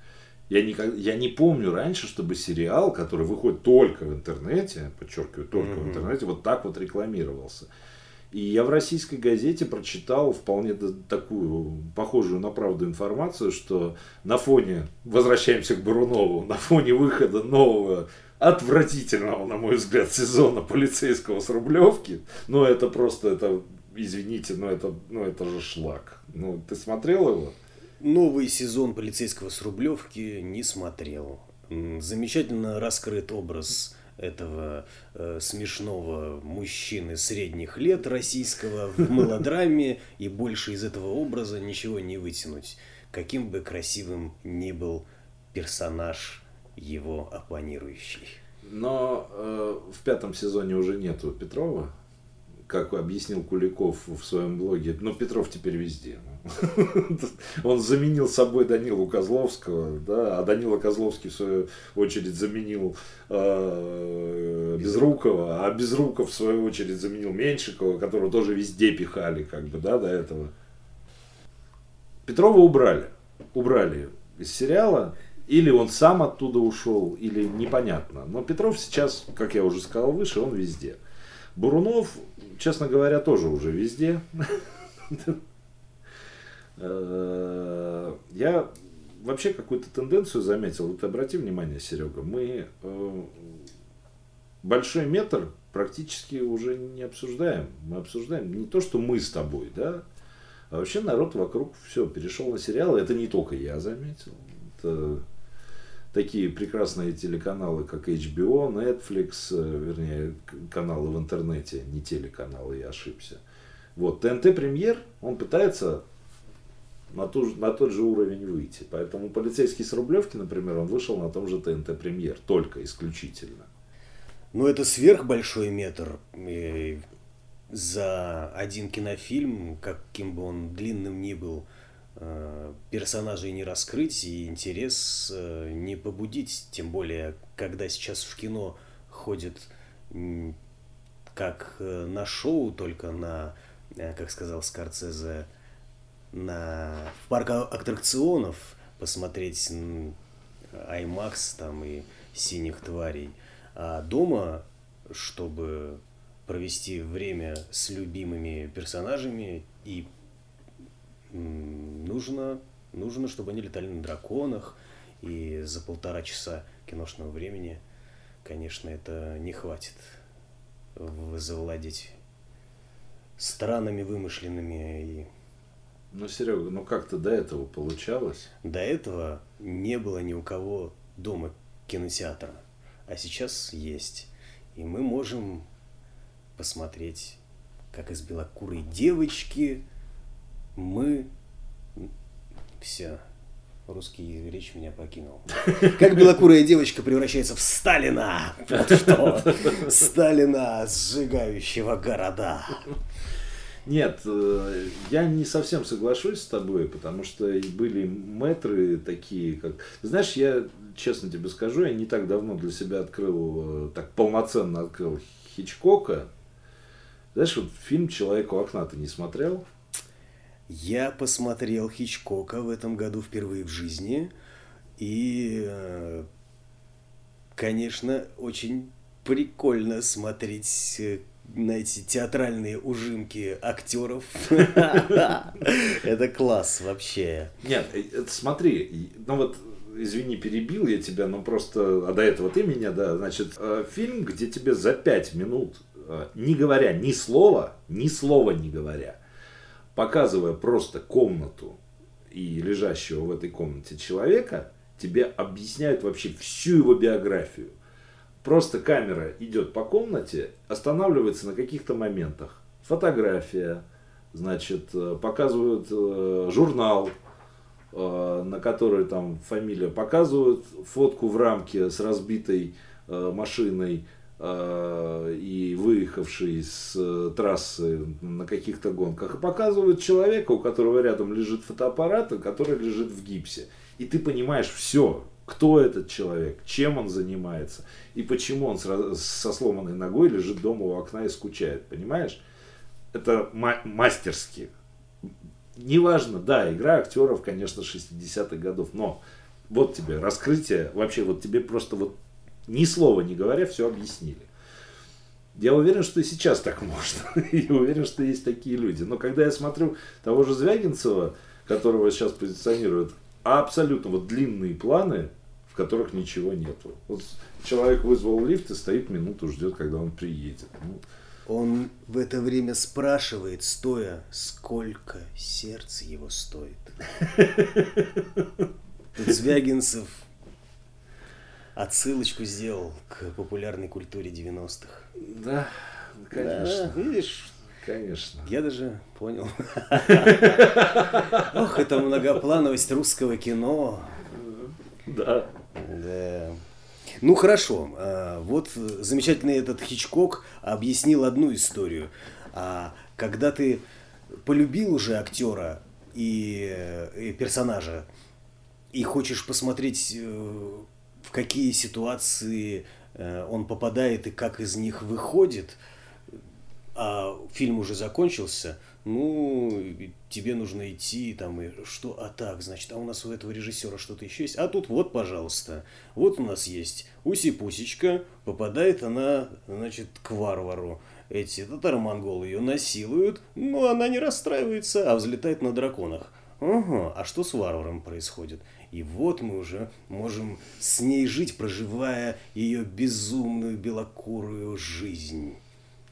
Я, никак, я не помню раньше, чтобы сериал, который выходит только в интернете, подчеркиваю, только mm-hmm. в интернете, вот так вот рекламировался. И я в российской газете прочитал вполне такую похожую на правду информацию, что на фоне, возвращаемся к Брунову, на фоне выхода нового отвратительного, на мой взгляд, сезона полицейского с Рублевки, ну это просто, это, извините, но это, ну это же шлак. Ну, ты смотрел его? Новый сезон полицейского с Рублевки не смотрел. Замечательно раскрыт образ этого э, смешного мужчины средних лет российского в мелодраме, и больше из этого образа ничего не вытянуть. Каким бы красивым ни был персонаж его оппонирующий. Но э, в пятом сезоне уже нету Петрова, как объяснил Куликов в своем блоге. Но Петров теперь везде. Он заменил собой Данилу Козловского, да, а Данила Козловский, в свою очередь, заменил э, Безрукова, а Безруков, в свою очередь, заменил Меньшикова, которого тоже везде пихали, как бы, да, до этого. Петрова убрали. Убрали из сериала. Или он сам оттуда ушел, или непонятно. Но Петров сейчас, как я уже сказал выше, он везде. Бурунов, честно говоря, тоже уже везде. Э, я вообще какую-то тенденцию заметил. Вот обрати внимание, Серега, мы э, большой метр практически уже не обсуждаем. Мы обсуждаем не то, что мы с тобой, да, а вообще народ вокруг все перешел на сериалы. Это не только я заметил. Это такие прекрасные телеканалы, как HBO, Netflix, э, вернее, каналы в интернете, не телеканалы, я ошибся. Вот, ТНТ Премьер, он пытается на, ту, на тот же уровень выйти. Поэтому полицейский с Рублевки, например, он вышел на том же ТНТ Премьер, только исключительно. Ну, это сверхбольшой метр. И за один кинофильм, каким бы он длинным ни был, э, персонажей не раскрыть и интерес э, не побудить. Тем более, когда сейчас в кино ходит как э, на шоу, только на, как сказал Скорцезе, на, в парк аттракционов посмотреть IMAX там и синих тварей. А дома, чтобы провести время с любимыми персонажами и нужно, нужно, чтобы они летали на драконах, и за полтора часа киношного времени, конечно, это не хватит завладеть странами вымышленными и ну, Серега, ну как-то до этого получалось? До этого не было ни у кого дома кинотеатра, а сейчас есть. И мы можем посмотреть, как из белокурой девочки мы... Все, русский речь меня покинул. Как белокурая девочка превращается в Сталина. Вот что. Сталина, сжигающего города. Нет, э, я не совсем соглашусь с тобой, потому что были метры такие, как... Знаешь, я честно тебе скажу, я не так давно для себя открыл, э, так полноценно открыл Хичкока. Знаешь, вот фильм «Человек у окна» ты не смотрел? Я посмотрел Хичкока в этом году впервые в жизни. И, э, конечно, очень прикольно смотреть на эти театральные ужимки актеров. Это класс вообще. Нет, э, смотри, ну вот извини, перебил я тебя, но просто, а до этого ты меня, да, значит, фильм, где тебе за пять минут, не говоря ни слова, ни слова не говоря, показывая просто комнату и лежащего в этой комнате человека, тебе объясняют вообще всю его биографию. Просто камера идет по комнате, останавливается на каких-то моментах. Фотография, значит, э, показывают э, журнал, э, на который там фамилия, показывают фотку в рамке с разбитой машиной, и выехавший с трассы на каких-то гонках, и показывают человека, у которого рядом лежит фотоаппарат, который лежит в гипсе. И ты понимаешь все, кто этот человек, чем он занимается, и почему он со сломанной ногой лежит дома у окна и скучает, понимаешь? Это мастерски. Неважно, да, игра актеров, конечно, 60-х годов, но вот тебе раскрытие, вообще вот тебе просто вот ни слова не говоря, все объяснили. Я уверен, что и сейчас так можно. Я уверен, что есть такие люди. Но когда я смотрю того же Звягинцева, которого сейчас позиционируют, абсолютно вот длинные планы, в которых ничего нету. Вот человек вызвал лифт и стоит минуту, ждет, когда он приедет. Ну, он в это время спрашивает, стоя, сколько сердце его стоит. Тут Звягинцев отсылочку сделал к популярной культуре 90-х. Да, конечно. Да, видишь, Конечно. Я даже понял. Ох, это многоплановость русского кино. Да. Да. Ну хорошо, а, вот замечательный этот Хичкок объяснил одну историю. А когда ты полюбил уже актера и, и персонажа, и хочешь посмотреть э, в какие ситуации э, он попадает и как из них выходит, а фильм уже закончился, ну, тебе нужно идти там и что, а так, значит, а у нас у этого режиссера что-то еще есть, а тут вот, пожалуйста, вот у нас есть Уси-Пусечка, попадает она, значит, к варвару, эти татаро-монголы ее насилуют, но она не расстраивается, а взлетает на драконах. Ага, а что с варваром происходит? И вот мы уже можем с ней жить, проживая ее безумную белокурую жизнь.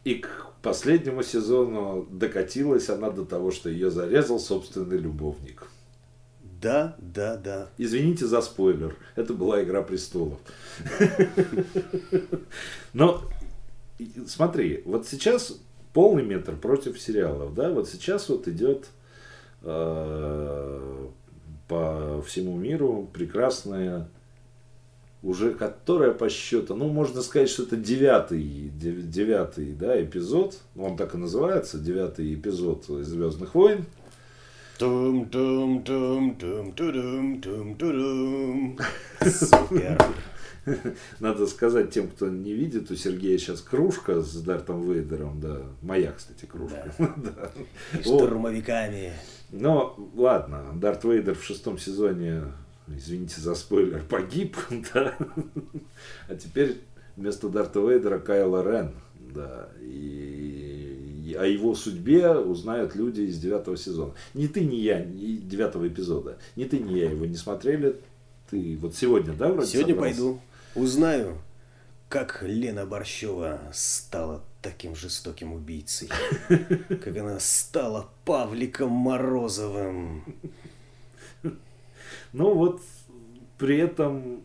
И к последнему сезону докатилась она до того, что ее зарезал собственный любовник. Да, да, да. Извините за спойлер. Это была Игра престолов. Но смотри, вот сейчас полный метр против сериалов, да, вот сейчас вот идет э, по всему миру прекрасная, уже которая по счету, ну, можно сказать, что это девятый, девятый да, эпизод, он так и называется, девятый эпизод Звездных войн. Супер. Надо сказать тем, кто не видит, у Сергея сейчас кружка с Дартом Вейдером, да, моя, кстати, кружка. Да. Штурмовиками. Но ладно, Дарт Вейдер в шестом сезоне, извините за спойлер, погиб, да. А теперь вместо Дарта Вейдера Кайла Рен, да. И, о его судьбе узнают люди из девятого сезона. Ни ты, ни я, ни девятого эпизода. Ни ты, ни я его не смотрели. Ты вот сегодня, да, вроде Сегодня собрался? пойду, узнаю, как Лена Борщева стала таким жестоким убийцей. Как она стала Павликом Морозовым. Ну вот, при этом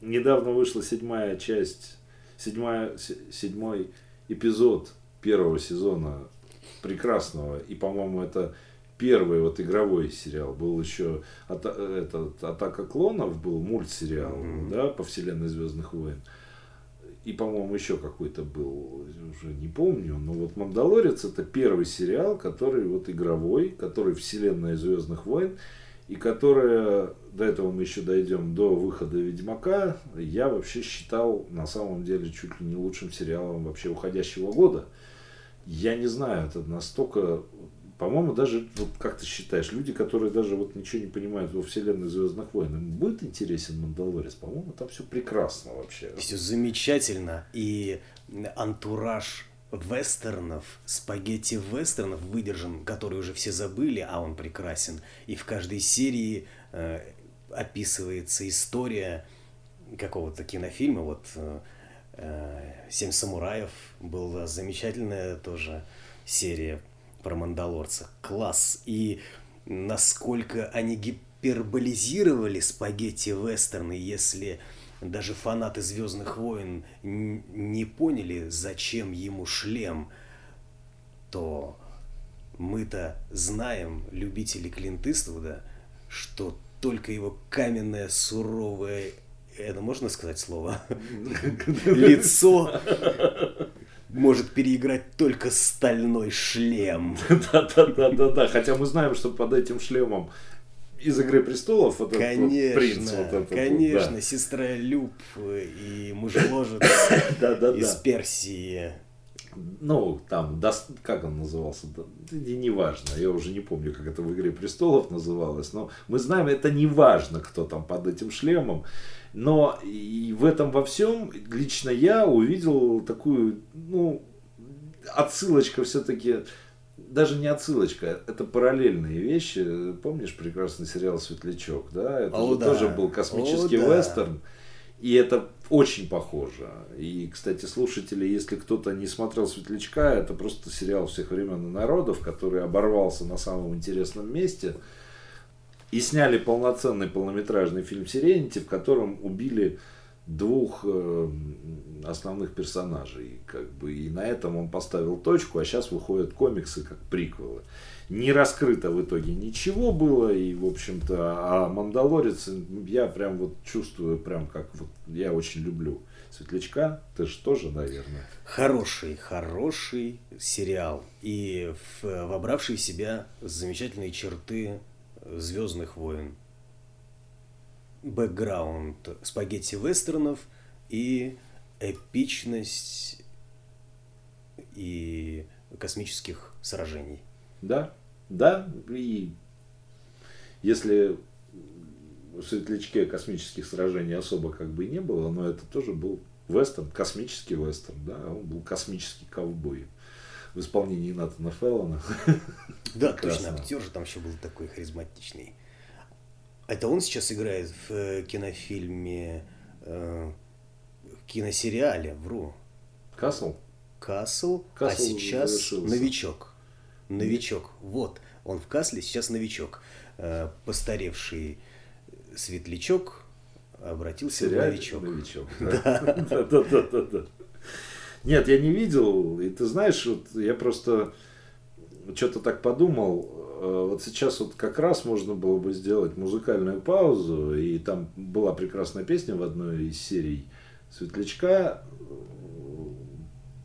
недавно вышла седьмая часть, седьмая, седьмой эпизод первого сезона прекрасного. И, по-моему, это первый вот игровой сериал. Был еще этот, Атака клонов, был мультсериал, mm-hmm. да, по вселенной Звездных войн. и, по-моему, еще какой-то был, уже не помню, но вот «Мандалорец» это первый сериал, который вот игровой, который вселенная «Звездных войн», и которая, до этого мы еще дойдем, до выхода «Ведьмака», я вообще считал на самом деле чуть ли не лучшим сериалом вообще уходящего года. Я не знаю, это настолько по-моему, даже, вот как ты считаешь, люди, которые даже вот ничего не понимают во вселенной Звездных войн, им будет интересен Мандалорец? По-моему, там все прекрасно вообще. Все замечательно. И антураж вестернов, спагетти вестернов выдержан, которые уже все забыли, а он прекрасен. И в каждой серии э, описывается история какого-то кинофильма. Вот э, э «Семь самураев» была замечательная тоже серия про Мандалорца. Класс. И насколько они гиперболизировали спагетти-вестерны, если даже фанаты Звездных войн не поняли, зачем ему шлем, то мы-то знаем, любители Клинт Иствуда, что только его каменное, суровое, это можно сказать слово? Лицо может переиграть только стальной шлем. Да-да-да-да-да. Хотя мы знаем, что под этим шлемом из Игры престолов вот конечно, этот принц вот этот конечно, да. сестра Люб и мужеложец из. Персии. Ну, там, как он назывался, да, не важно, я уже не помню, как это в «Игре престолов» называлось, но мы знаем, это не важно, кто там под этим шлемом. Но и в этом во всем лично я увидел такую, ну, отсылочка все-таки, даже не отсылочка, это параллельные вещи. Помнишь прекрасный сериал «Светлячок», да? Это О, же да. тоже был космический О, вестерн. И это очень похоже. И, кстати, слушатели, если кто-то не смотрел «Светлячка», это просто сериал всех времен и народов, который оборвался на самом интересном месте – и сняли полноценный полнометражный фильм «Сиренити», в котором убили двух э, основных персонажей. Как бы, и на этом он поставил точку, а сейчас выходят комиксы как приквелы. Не раскрыто в итоге ничего было, и, в общем-то, а «Мандалорец» я прям вот чувствую, прям как вот я очень люблю. Светлячка, ты же тоже, наверное. Хороший, хороший сериал. И вобравший в себя замечательные черты Звездных войн, бэкграунд спагетти-вестернов и эпичность и космических сражений. Да, да, и если в Светлячке космических сражений особо как бы и не было, но это тоже был вестерн, космический вестерн, да, он был космический ковбой в исполнении Натана Феллона. Да, точно, актер же там еще был такой харизматичный. Это он сейчас играет в э, кинофильме, э, киносериале, вру. Касл? Касл, а сейчас завершился. новичок. Новичок. Вот, он в Касле, сейчас новичок. Э, постаревший светлячок обратился в новичок. новичок. Да, да, да, да, да. Нет, я не видел. И ты знаешь, вот я просто что-то так подумал. Э, вот сейчас вот как раз можно было бы сделать музыкальную паузу. И там была прекрасная песня в одной из серий Светлячка э,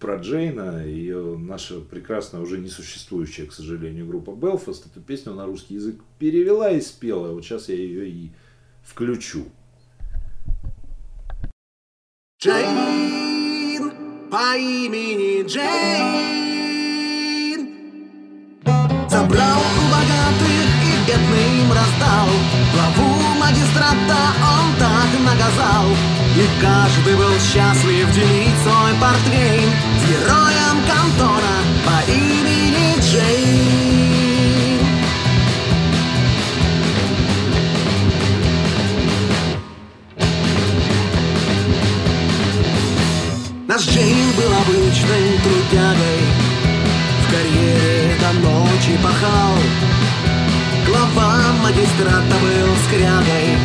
про Джейна, ее наша прекрасная, уже не существующая, к сожалению, группа Белфаст, эту песню на русский язык перевела и спела. Вот сейчас я ее и включу. Джейн! по имени Джейн Забрал у богатых и бедным раздал. Главу магистрата он так наказал. И каждый был счастлив делить свой портвейн С героем кантона по имени Джейн. Наш Джейн был обычным трудягой ночи пахал. Глава магистрата был скрягой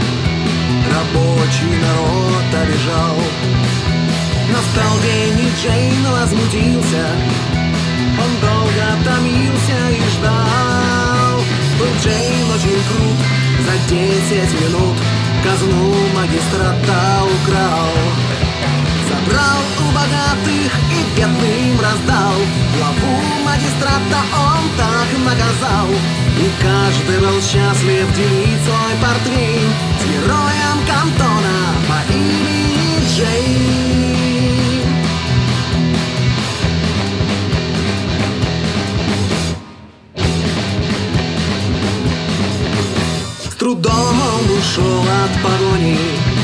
Рабочий народ обижал. Настал день, и Джейн возмутился. Он долго томился и ждал. Был Джейн очень крут. За десять минут казну магистрата украл Забрал у богатых и бедным раздал. Главу магистрата он так наказал. И каждый был счастлив делить свой портрет С героем кантона по имени Джей. С трудом он ушел от погони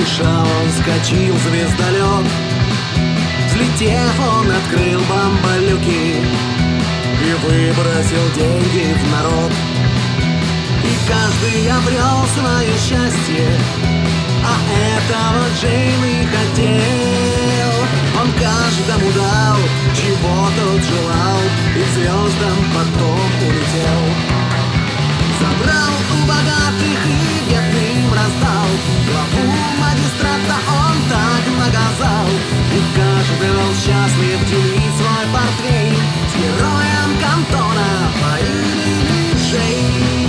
Спеша он скочил в звездолет Взлетев, он открыл бамбалюки И выбросил деньги в народ. И каждый обрел свое счастье А этого Джейн и хотел. Он каждому дал, чего тот желал И звездам потом улетел. Забрал у богатых и бедным раздал Главу магистрата он так наказал. И каждый был счастлив делить свой портвейн С героем кантона по имени Джей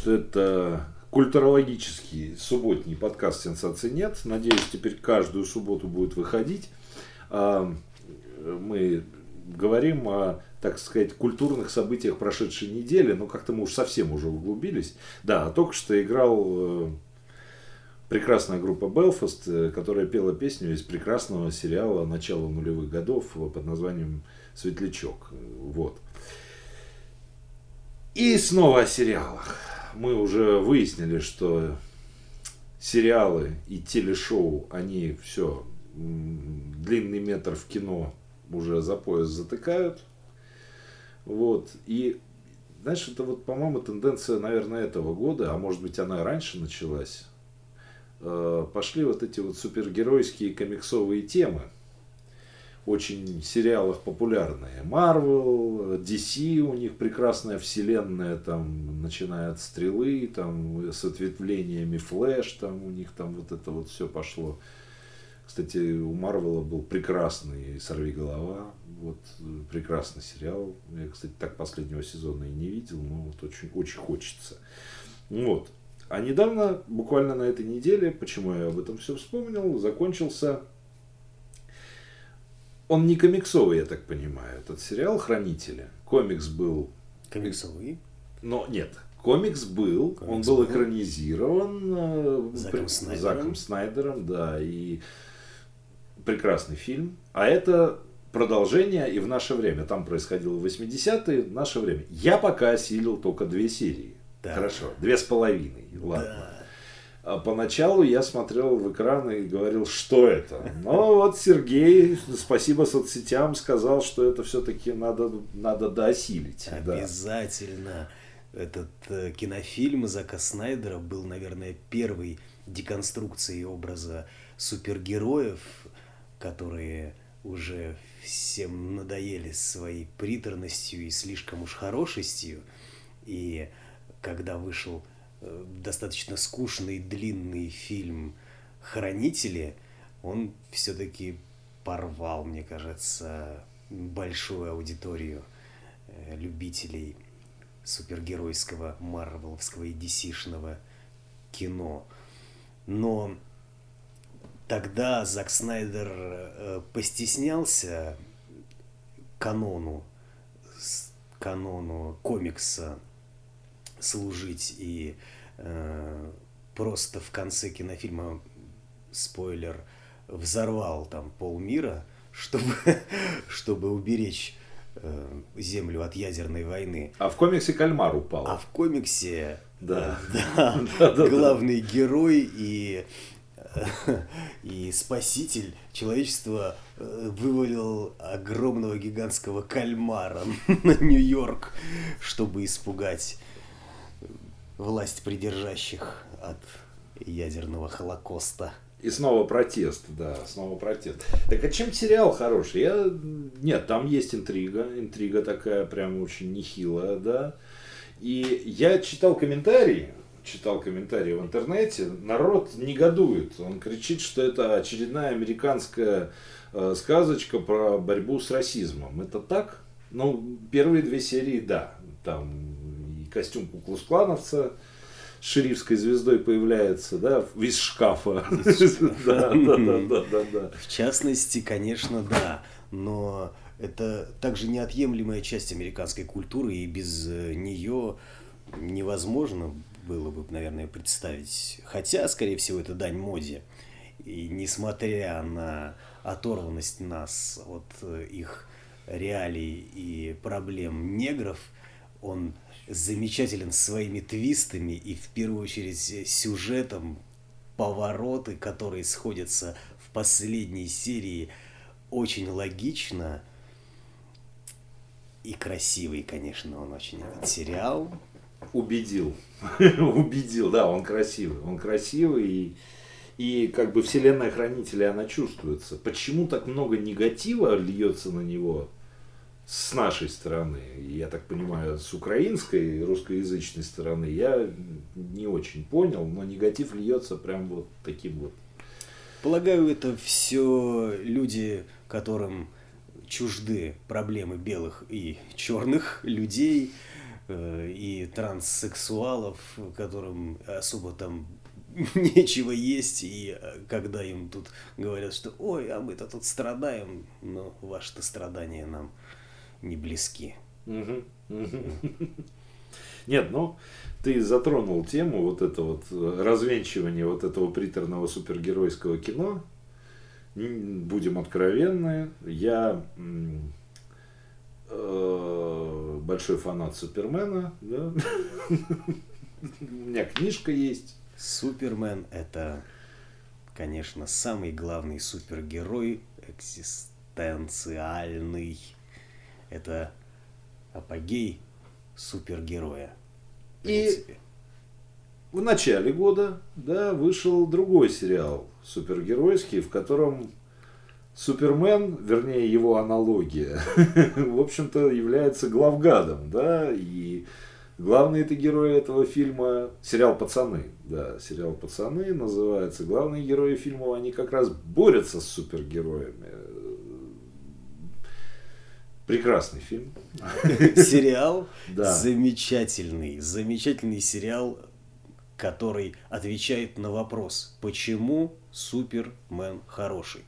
что это культурологический субботний подкаст «Сенсации нет». Надеюсь, теперь каждую субботу будет выходить. А, Мы говорим о, так сказать, культурных событиях прошедшей недели, но как-то мы уж совсем уже углубились. Да, а только что играл э, прекрасная группа Белфаст, э, которая пела песню из прекрасного сериала начала нулевых годов под названием «Светлячок». Вот. И снова о сериалах. Мы уже выяснили, что сериалы и телешоу, они все, длинный метр в кино уже за пояс затыкают. Вот. И, знаешь, это вот, по-моему, тенденция, наверное, этого года, а может быть, она раньше началась. Э, Пошли вот эти вот супергеройские комиксовые темы очень сериалах популярные. Marvel, DC, у них прекрасная вселенная, там, начиная от стрелы, там, с ответвлениями Флэш, там, у них там вот это вот все пошло. Кстати, у Марвела был прекрасный «Сорви голова», вот, прекрасный сериал. Я, кстати, так последнего сезона и не видел, но вот очень, очень хочется. Вот. А недавно, буквально на этой неделе, почему я об этом все вспомнил, закончился он не комиксовый, я так понимаю, этот сериал «Хранители». Комикс был... Комиксовый. Но нет, комикс был, Комикс он был был. экранизирован э, Заком при- Снайдером. Заком Снайдером, да, и прекрасный фильм. А это продолжение и в наше время. Там происходило в 80-е, в наше время. Я пока осилил только две серии. Да. Хорошо, две с половиной, ладно. Да. А поначалу я смотрел в экран и говорил, что это. Но вот Сергей, спасибо соцсетям, сказал, что это все-таки надо, надо доосилить. Да. Обязательно. Этот э, кинофильм Зака Снайдера был, наверное, первой деконструкцией образа супергероев, которые уже всем надоели своей приторностью и слишком уж хорошестью. И когда вышел достаточно скучный длинный фильм «Хранители», он все-таки порвал, мне кажется, большую аудиторию э, любителей супергеройского, марвеловского и DC-шного кино. Но тогда Зак Снайдер э, постеснялся канону, канону комикса служить и э, просто в конце кинофильма, спойлер, взорвал там полмира, чтобы, чтобы уберечь э, Землю от ядерной войны. А в комиксе кальмар упал. А в комиксе Да. э, да, Да-да-да. главный герой и, э, и спаситель человечества э, вывалил огромного гигантского кальмара на Нью-Йорк, чтобы испугать власть придержащих от ядерного холокоста. И снова протест, да, снова протест. Так а чем сериал хороший? Я... Нет, там есть интрига, интрига такая прям очень нехилая, да. И я читал комментарии, читал комментарии в интернете, народ негодует. Он кричит, что это очередная американская э, сказочка про борьбу с расизмом. Это так? Ну, первые две серии, да. Там костюм Куклус-клановца с шерифской звездой появляется, да, из шкафа. Да, да, да, да, да. В частности, конечно, да, но это также неотъемлемая часть американской культуры, и без э, нее невозможно было бы, наверное, представить. Хотя, скорее всего, это дань моде. И несмотря на оторванность нас от э, их реалий и проблем негров, он замечателен своими твистами и в первую очередь сюжетом, повороты, которые сходятся в последней серии, очень логично и красивый, конечно, он очень этот сериал. Убедил. Убедил, да, он красивый. Он красивый и, и как бы вселенная хранителя, она чувствуется. Почему так много негатива льется на него с нашей стороны, я так понимаю, с украинской, русскоязычной стороны, я не очень понял, но негатив льется прям вот таким вот. Полагаю, это все люди, которым чужды проблемы белых и черных людей э, и транссексуалов, которым особо там нечего есть, и э, когда им тут говорят, что ой, а мы-то тут страдаем, но ваши-то страдания нам не близки. Нет, ну, ты затронул тему вот это вот э, развенчивание вот этого приторного супергеройского кино. Будем откровенны, я э, большой фанат Супермена, да. У меня книжка есть. Супермен это, конечно, самый главный супергерой экзистенциальный. Это апогей супергероя. В И- принципе. В начале года, да, вышел другой сериал супергеройский, в котором Супермен, вернее его аналогия, в общем-то является главгадом, да, и главный это герой этого фильма, сериал «Пацаны», да, сериал «Пацаны» называется, главные герои фильма, они как раз борются с супергероями. Прекрасный фильм. Сериал Да. замечательный, замечательный сериал, который отвечает на вопрос, почему Супермен хороший.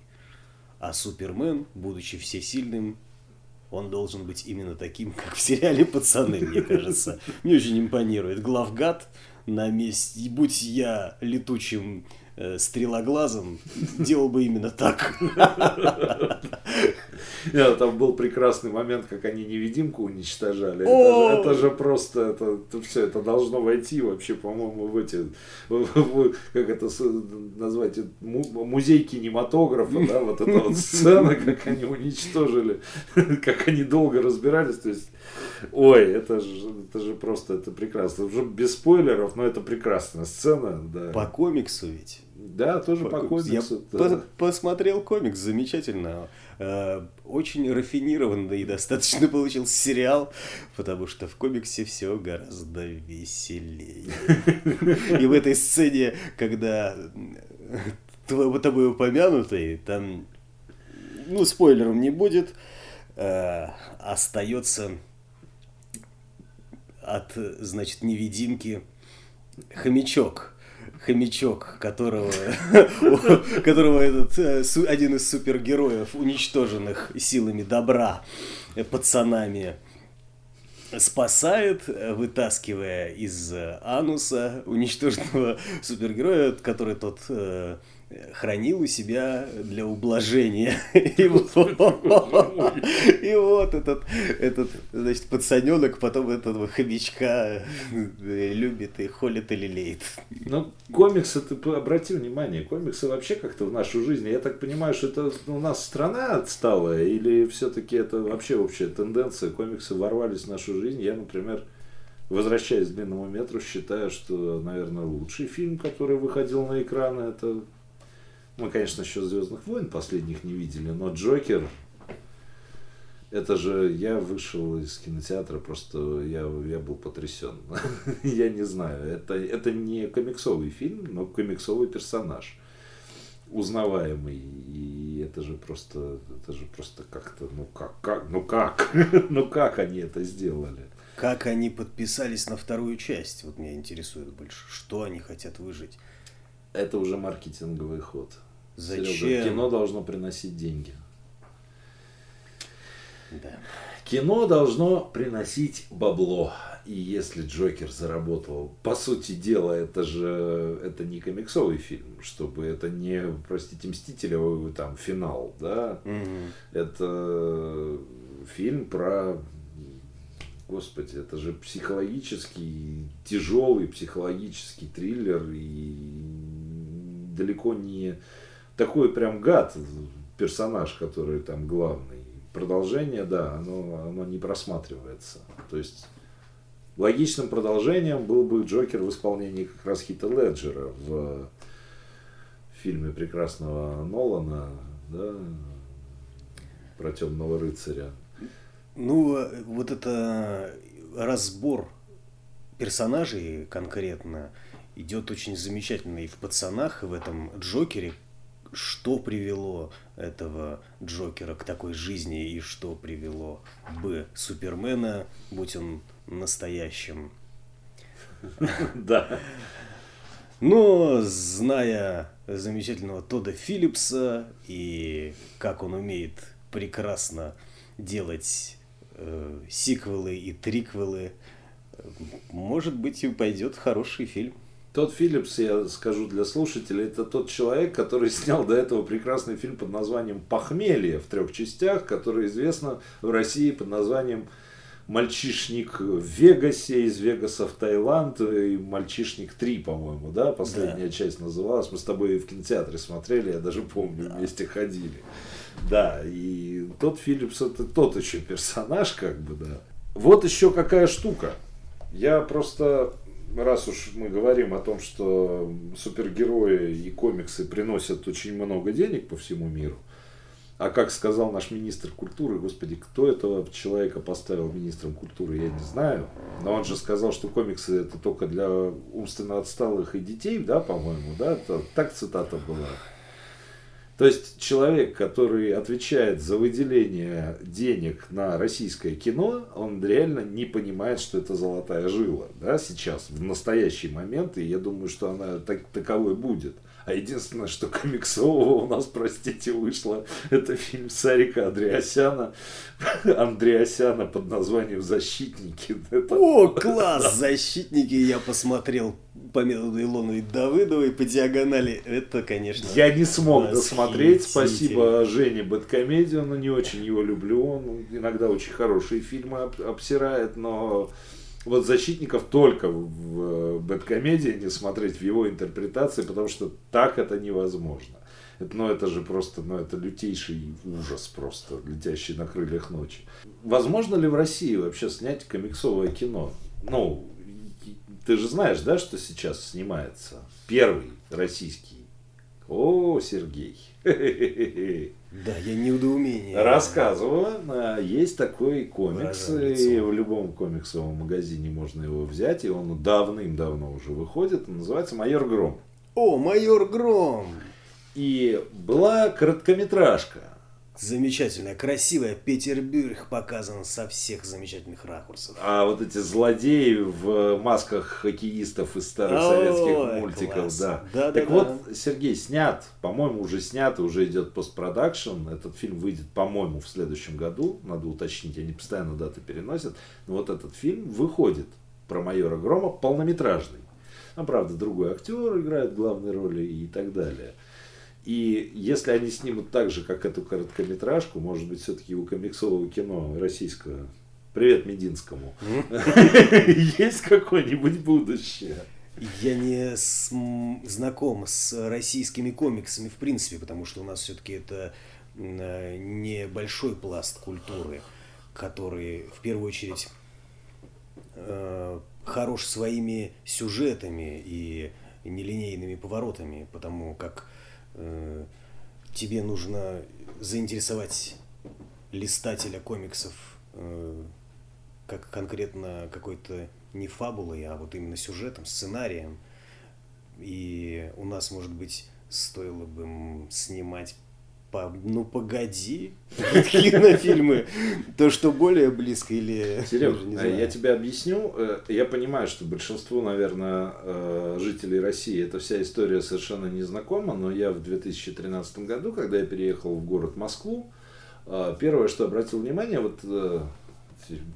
А Супермен, будучи всесильным, он должен быть именно таким, как в сериале «Пацаны», мне кажется. Мне очень импонирует. Главгад на месте. Будь я летучим э, стрелоглазом, делал бы именно так. Да, там был прекрасный момент, как они невидимку уничтожали. Это же, это же просто, это, все, это должно войти вообще, по-моему, в эти, в- в- как это назвать, это му- музей кинематографа, да, вот эта вот сцена, как они уничтожили, как они долго разбирались, то есть, ой, это же, это же просто, это прекрасно, уже без спойлеров, но это прекрасная сцена, да. По комиксу ведь. Да, тоже по комиксу. Я да. по- посмотрел комикс, замечательно. Э, Очень рафинированный и достаточно получился сериал, потому что в комиксе все гораздо веселее. И в этой сцене, когда твой, тобой упомянутый, там, ну, спойлером не будет, э, остается от, значит, невидимки хомячок. Хомячок, которого, которого этот, э, один из супергероев, уничтоженных силами добра, э, пацанами, спасает, э, вытаскивая из ануса уничтоженного супергероя, который тот хранил у себя для ублажения. И вот, этот, этот, значит, пацаненок потом этого хомячка э, любит и холит и лелеет. Ну, комиксы, ты п- обрати внимание, комиксы вообще как-то в нашу жизнь, я так понимаю, что это у нас страна отсталая, или все-таки это вообще общая тенденция, комиксы ворвались в нашу жизнь. Я, например, возвращаясь к длинному метру, считаю, что, наверное, лучший фильм, который выходил на экраны, это... Мы, конечно, еще Звездных войн последних не видели, но Джокер, это же я вышел из кинотеатра, просто я, я был потрясен. я не знаю, это, это не комиксовый фильм, но комиксовый персонаж. Узнаваемый. И это же просто, это же просто как-то, ну как, как, ну как, ну как они это сделали? Как они подписались на вторую часть? Вот меня интересует больше. Что они хотят выжить? Это уже маркетинговый ход. Зачем? Серёга, кино должно приносить деньги. Да. Кино должно приносить бабло. И если Джокер заработал, по сути дела, это же это не комиксовый фильм, чтобы это не, простите, Мстители, а там финал, да? Мгм. Это фильм про, господи, это же психологический, тяжелый психологический триллер и далеко не такой прям гад персонаж, который там главный. Продолжение, да, оно, оно не просматривается. То есть логичным продолжением был бы Джокер в исполнении как раз Хита Леджера в фильме прекрасного Нолана, да, про темного рыцаря. Ну, вот это разбор персонажей конкретно идет очень замечательно и в пацанах, и в этом Джокере. Что привело этого Джокера к такой жизни и что привело бы Супермена, будь он настоящим. Да. Но, зная замечательного Тода Филлипса и как он умеет прекрасно делать э, сиквелы и триквелы, может быть, и пойдет хороший фильм. Тот Филлипс, я скажу для слушателей, это тот человек, который снял до этого прекрасный фильм под названием «Похмелье» в трех частях, который известно в России под названием «Мальчишник в Вегасе», «Из Вегаса в Таиланд» и «Мальчишник 3», по-моему, да, последняя часть называлась. Мы с тобой в кинотеатре смотрели, я даже помню, вместе ходили. Да, и тот Филлипс это тот еще персонаж, как бы, да. Вот еще какая штука. Я просто, раз уж мы говорим о том, что супергерои и комиксы приносят очень много денег по всему миру, а как сказал наш министр культуры, господи, кто этого человека поставил министром культуры, я не знаю. Но он же сказал, что комиксы это только для умственно отсталых и детей, да, по-моему, да? Это, так цитата была. То есть человек, который отвечает за выделение денег на российское кино, он реально не понимает, что это золотая жила, да, сейчас, в настоящий момент, и я думаю, что она так, таковой будет. А единственное, что комиксового у нас, простите, вышло, это фильм Сарика Андреасяна, Андреасяна под названием «Защитники». Это- О, класс! Защитники я посмотрел по методу Илоновой Давыдовой по диагонали. Это, конечно... Я не смог досмотреть. Спасибо Жене Бэткомедию, но не очень его люблю. Он иногда очень хорошие фильмы об- обсирает, но вот защитников только в Бэткомедии не смотреть в его интерпретации, потому что так это невозможно. Это, ну, это же просто, ну, это лютейший ужас просто, летящий на крыльях ночи. Возможно ли в России вообще снять комиксовое кино? Ну, ты же знаешь, да, что сейчас снимается? Первый российский. О, Сергей. Да, я недоумение. Рассказываю, а, есть такой комикс, и в любом комиксовом магазине можно его взять, и он давным-давно уже выходит, он называется «Майор Гром». О, майор Гром! И была короткометражка замечательная, красивая. Петербург показан со всех замечательных ракурсов. А вот эти злодеи в масках хоккеистов из старых советских Ой, мультиков, класс. да. Да, так да, вот, да. Сергей снят, по-моему, уже снят, уже идет постпродакшн. Этот фильм выйдет, по-моему, в следующем году. Надо уточнить, они постоянно даты переносят. Но вот этот фильм выходит про майора Грома полнометражный. Там, правда, другой актер играет главные роли и так далее. И если они снимут так же, как эту короткометражку, может быть, все-таки у комиксового кино российского, привет Мединскому, есть какое-нибудь будущее? Я не знаком с российскими комиксами в принципе, потому что у нас все-таки это небольшой пласт культуры, который в первую очередь э, хорош своими сюжетами и нелинейными поворотами, потому как тебе нужно заинтересовать листателя комиксов э, как конкретно какой-то не фабулой, а вот именно сюжетом, сценарием. И у нас, может быть, стоило бы снимать по, ну погоди, кинофильмы, то, что более близко или... Серег, знаю. я тебе объясню. Э, Я понимаю, что большинству, наверное, э, жителей России эта вся история совершенно не знакома, но я в 2013 году, когда я переехал в город Москву, э, первое, что обратил внимание, вот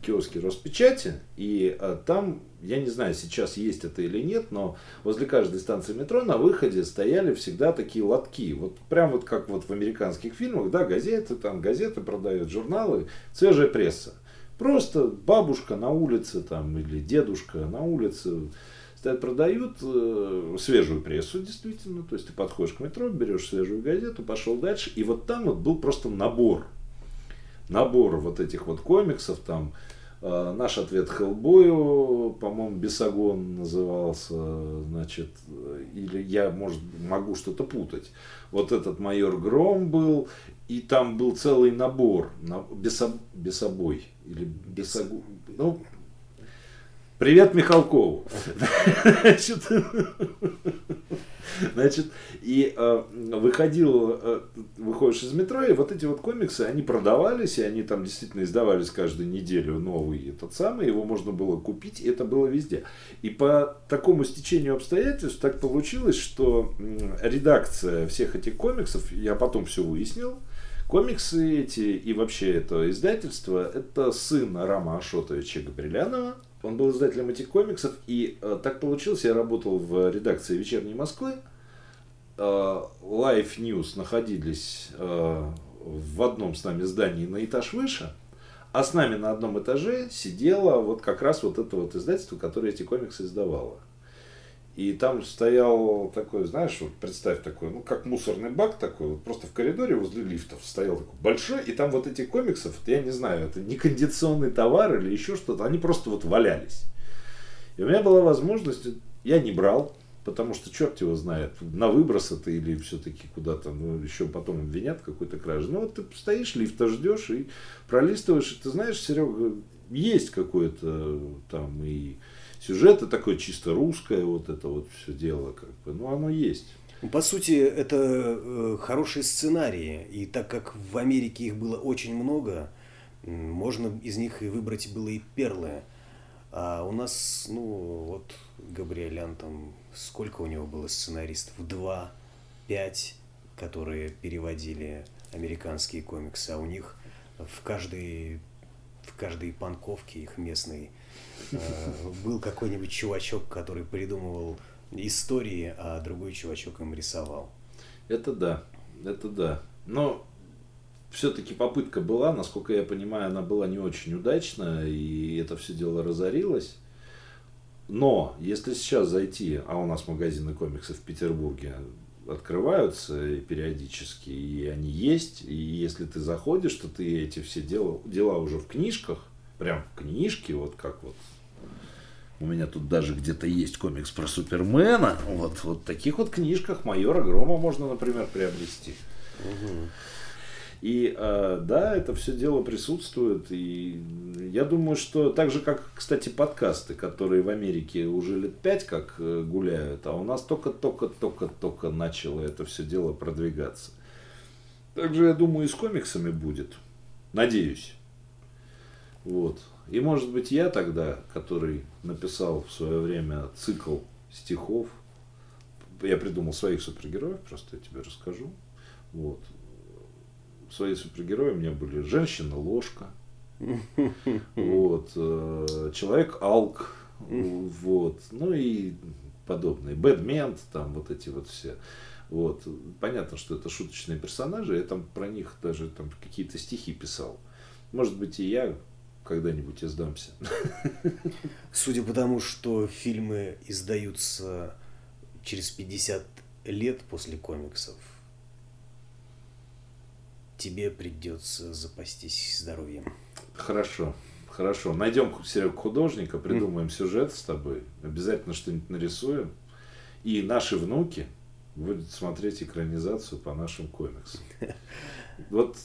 киоски Роспечати, и э, там, я не знаю, сейчас есть это или нет, но возле каждой станции метро на выходе стояли всегда такие лотки. Вот прям вот как вот в американских фильмах, да, газеты, там газеты продают, журналы, свежая пресса. Просто бабушка на улице там или дедушка на улице стоят, продают э, свежую прессу, действительно. То есть ты подходишь к метро, берешь свежую газету, пошел дальше. И вот там вот был просто набор. Набор вот этих вот комиксов, там э, наш ответ Хеллбою, по-моему, Бесогон назывался, значит, или я, может, могу что-то путать. Вот этот майор Гром был, и там был целый набор, на, бесо- бесобой, или бесогу, ну, привет Михалкову. Значит, и э, выходил, э, выходишь из метро, и вот эти вот комиксы, они продавались, и они там действительно издавались каждую неделю новый этот самый, его можно было купить, и это было везде. И по такому стечению обстоятельств так получилось, что редакция всех этих комиксов, я потом все выяснил, комиксы эти и вообще это издательство, это сын Рама Ашотовича Габрилянова, он был издателем этих комиксов, и э, так получилось, я работал в редакции «Вечерней Москвы», э, Life News находились э, в одном с нами здании на этаж выше, а с нами на одном этаже сидело вот как раз вот это вот издательство, которое эти комиксы издавало. И там стоял такой, знаешь, вот представь такой, ну как мусорный бак такой, вот просто в коридоре возле лифтов стоял такой большой, и там вот эти комиксов, я не знаю, это не кондиционный товар или еще что-то, они просто вот валялись. И у меня была возможность, я не брал, потому что черт его знает, на выброс это или все-таки куда-то, ну, еще потом обвинят какой-то краже. Ну, вот ты стоишь, лифта ждешь и пролистываешь, и ты знаешь, Серега, есть какое-то там и сюжет, такое чисто русское, вот это вот все дело, как бы, ну, оно есть. Ну, По сути, это э, хорошие сценарии, и так как в Америке их было очень много, можно из них и выбрать было и перлы. А у нас, ну, вот Габриэлян там, сколько у него было сценаристов? Два, пять, которые переводили американские комиксы, а у них в каждой, в каждой панковке их местной э, был какой-нибудь чувачок, который придумывал истории, а другой чувачок им рисовал. Это да, это да. Но все-таки попытка была, насколько я понимаю, она была не очень удачна, и это все дело разорилось. Но если сейчас зайти, а у нас магазины комиксов в Петербурге открываются периодически, и они есть, и если ты заходишь, то ты эти все дела, дела уже в книжках, прям в книжке, вот как вот у меня тут даже где-то есть комикс про Супермена. Вот, вот в таких вот книжках майора Грома можно, например, приобрести. И э, да, это все дело присутствует. И я думаю, что так же, как, кстати, подкасты, которые в Америке уже лет пять как э, гуляют, а у нас только-только-только-только начало это все дело продвигаться. Также, я думаю, и с комиксами будет. Надеюсь. Вот. И, может быть, я тогда, который написал в свое время цикл стихов, я придумал своих супергероев, просто я тебе расскажу. Вот. Свои супергерои у меня были женщина-ложка, вот, э, человек-алк, вот, ну и подобные. Бэдмент, там вот эти вот все. Вот. Понятно, что это шуточные персонажи, я там про них даже там какие-то стихи писал. Может быть, и я когда-нибудь издамся. Судя по тому, что фильмы издаются через 50 лет после комиксов, тебе придется запастись здоровьем. Хорошо. Хорошо. Найдем Серег художника, придумаем сюжет с тобой. Обязательно что-нибудь нарисуем. И наши внуки будут смотреть экранизацию по нашим комиксам. Вот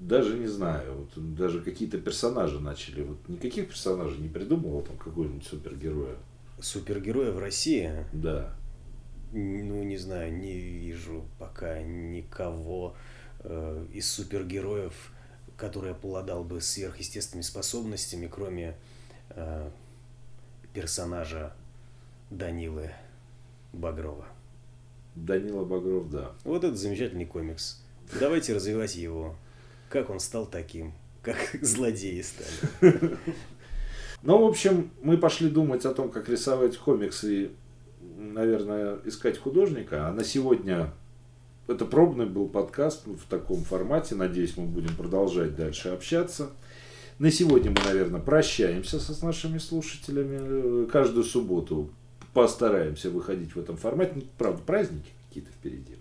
даже не знаю, вот даже какие-то персонажи начали. Вот никаких персонажей не придумывал там какой-нибудь супергероя. Супергероя в России? Да. Ну, не знаю, не вижу пока никого э, из супергероев, который обладал бы сверхъестественными способностями, кроме э, персонажа Данилы Багрова. Данила Багров, да. Вот это замечательный комикс. Давайте развивать его. Как он стал таким? Как злодеи стали? Ну, в общем, мы пошли думать о том, как рисовать комиксы, наверное, искать художника. А на сегодня это пробный был подкаст в таком формате. Надеюсь, мы будем продолжать дальше общаться. На сегодня мы, наверное, прощаемся с нашими слушателями. Каждую субботу постараемся выходить в этом формате. Ну, правда, праздники какие-то впереди.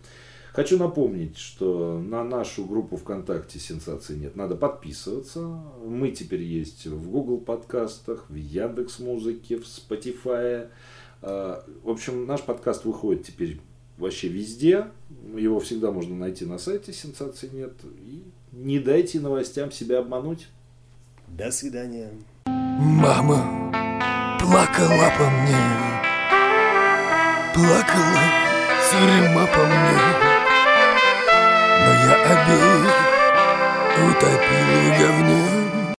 Хочу напомнить, что на нашу группу ВКонтакте «Сенсации нет» надо подписываться. Мы теперь есть в Google подкастах, в Яндекс Музыке, в Spotify. А, в общем, наш подкаст выходит теперь вообще везде. Его всегда можно найти на сайте «Сенсаций нет». И не дайте новостям себя обмануть. До свидания. Мама плакала по мне, плакала тюрьма по мне. Но я обеих утопил в говне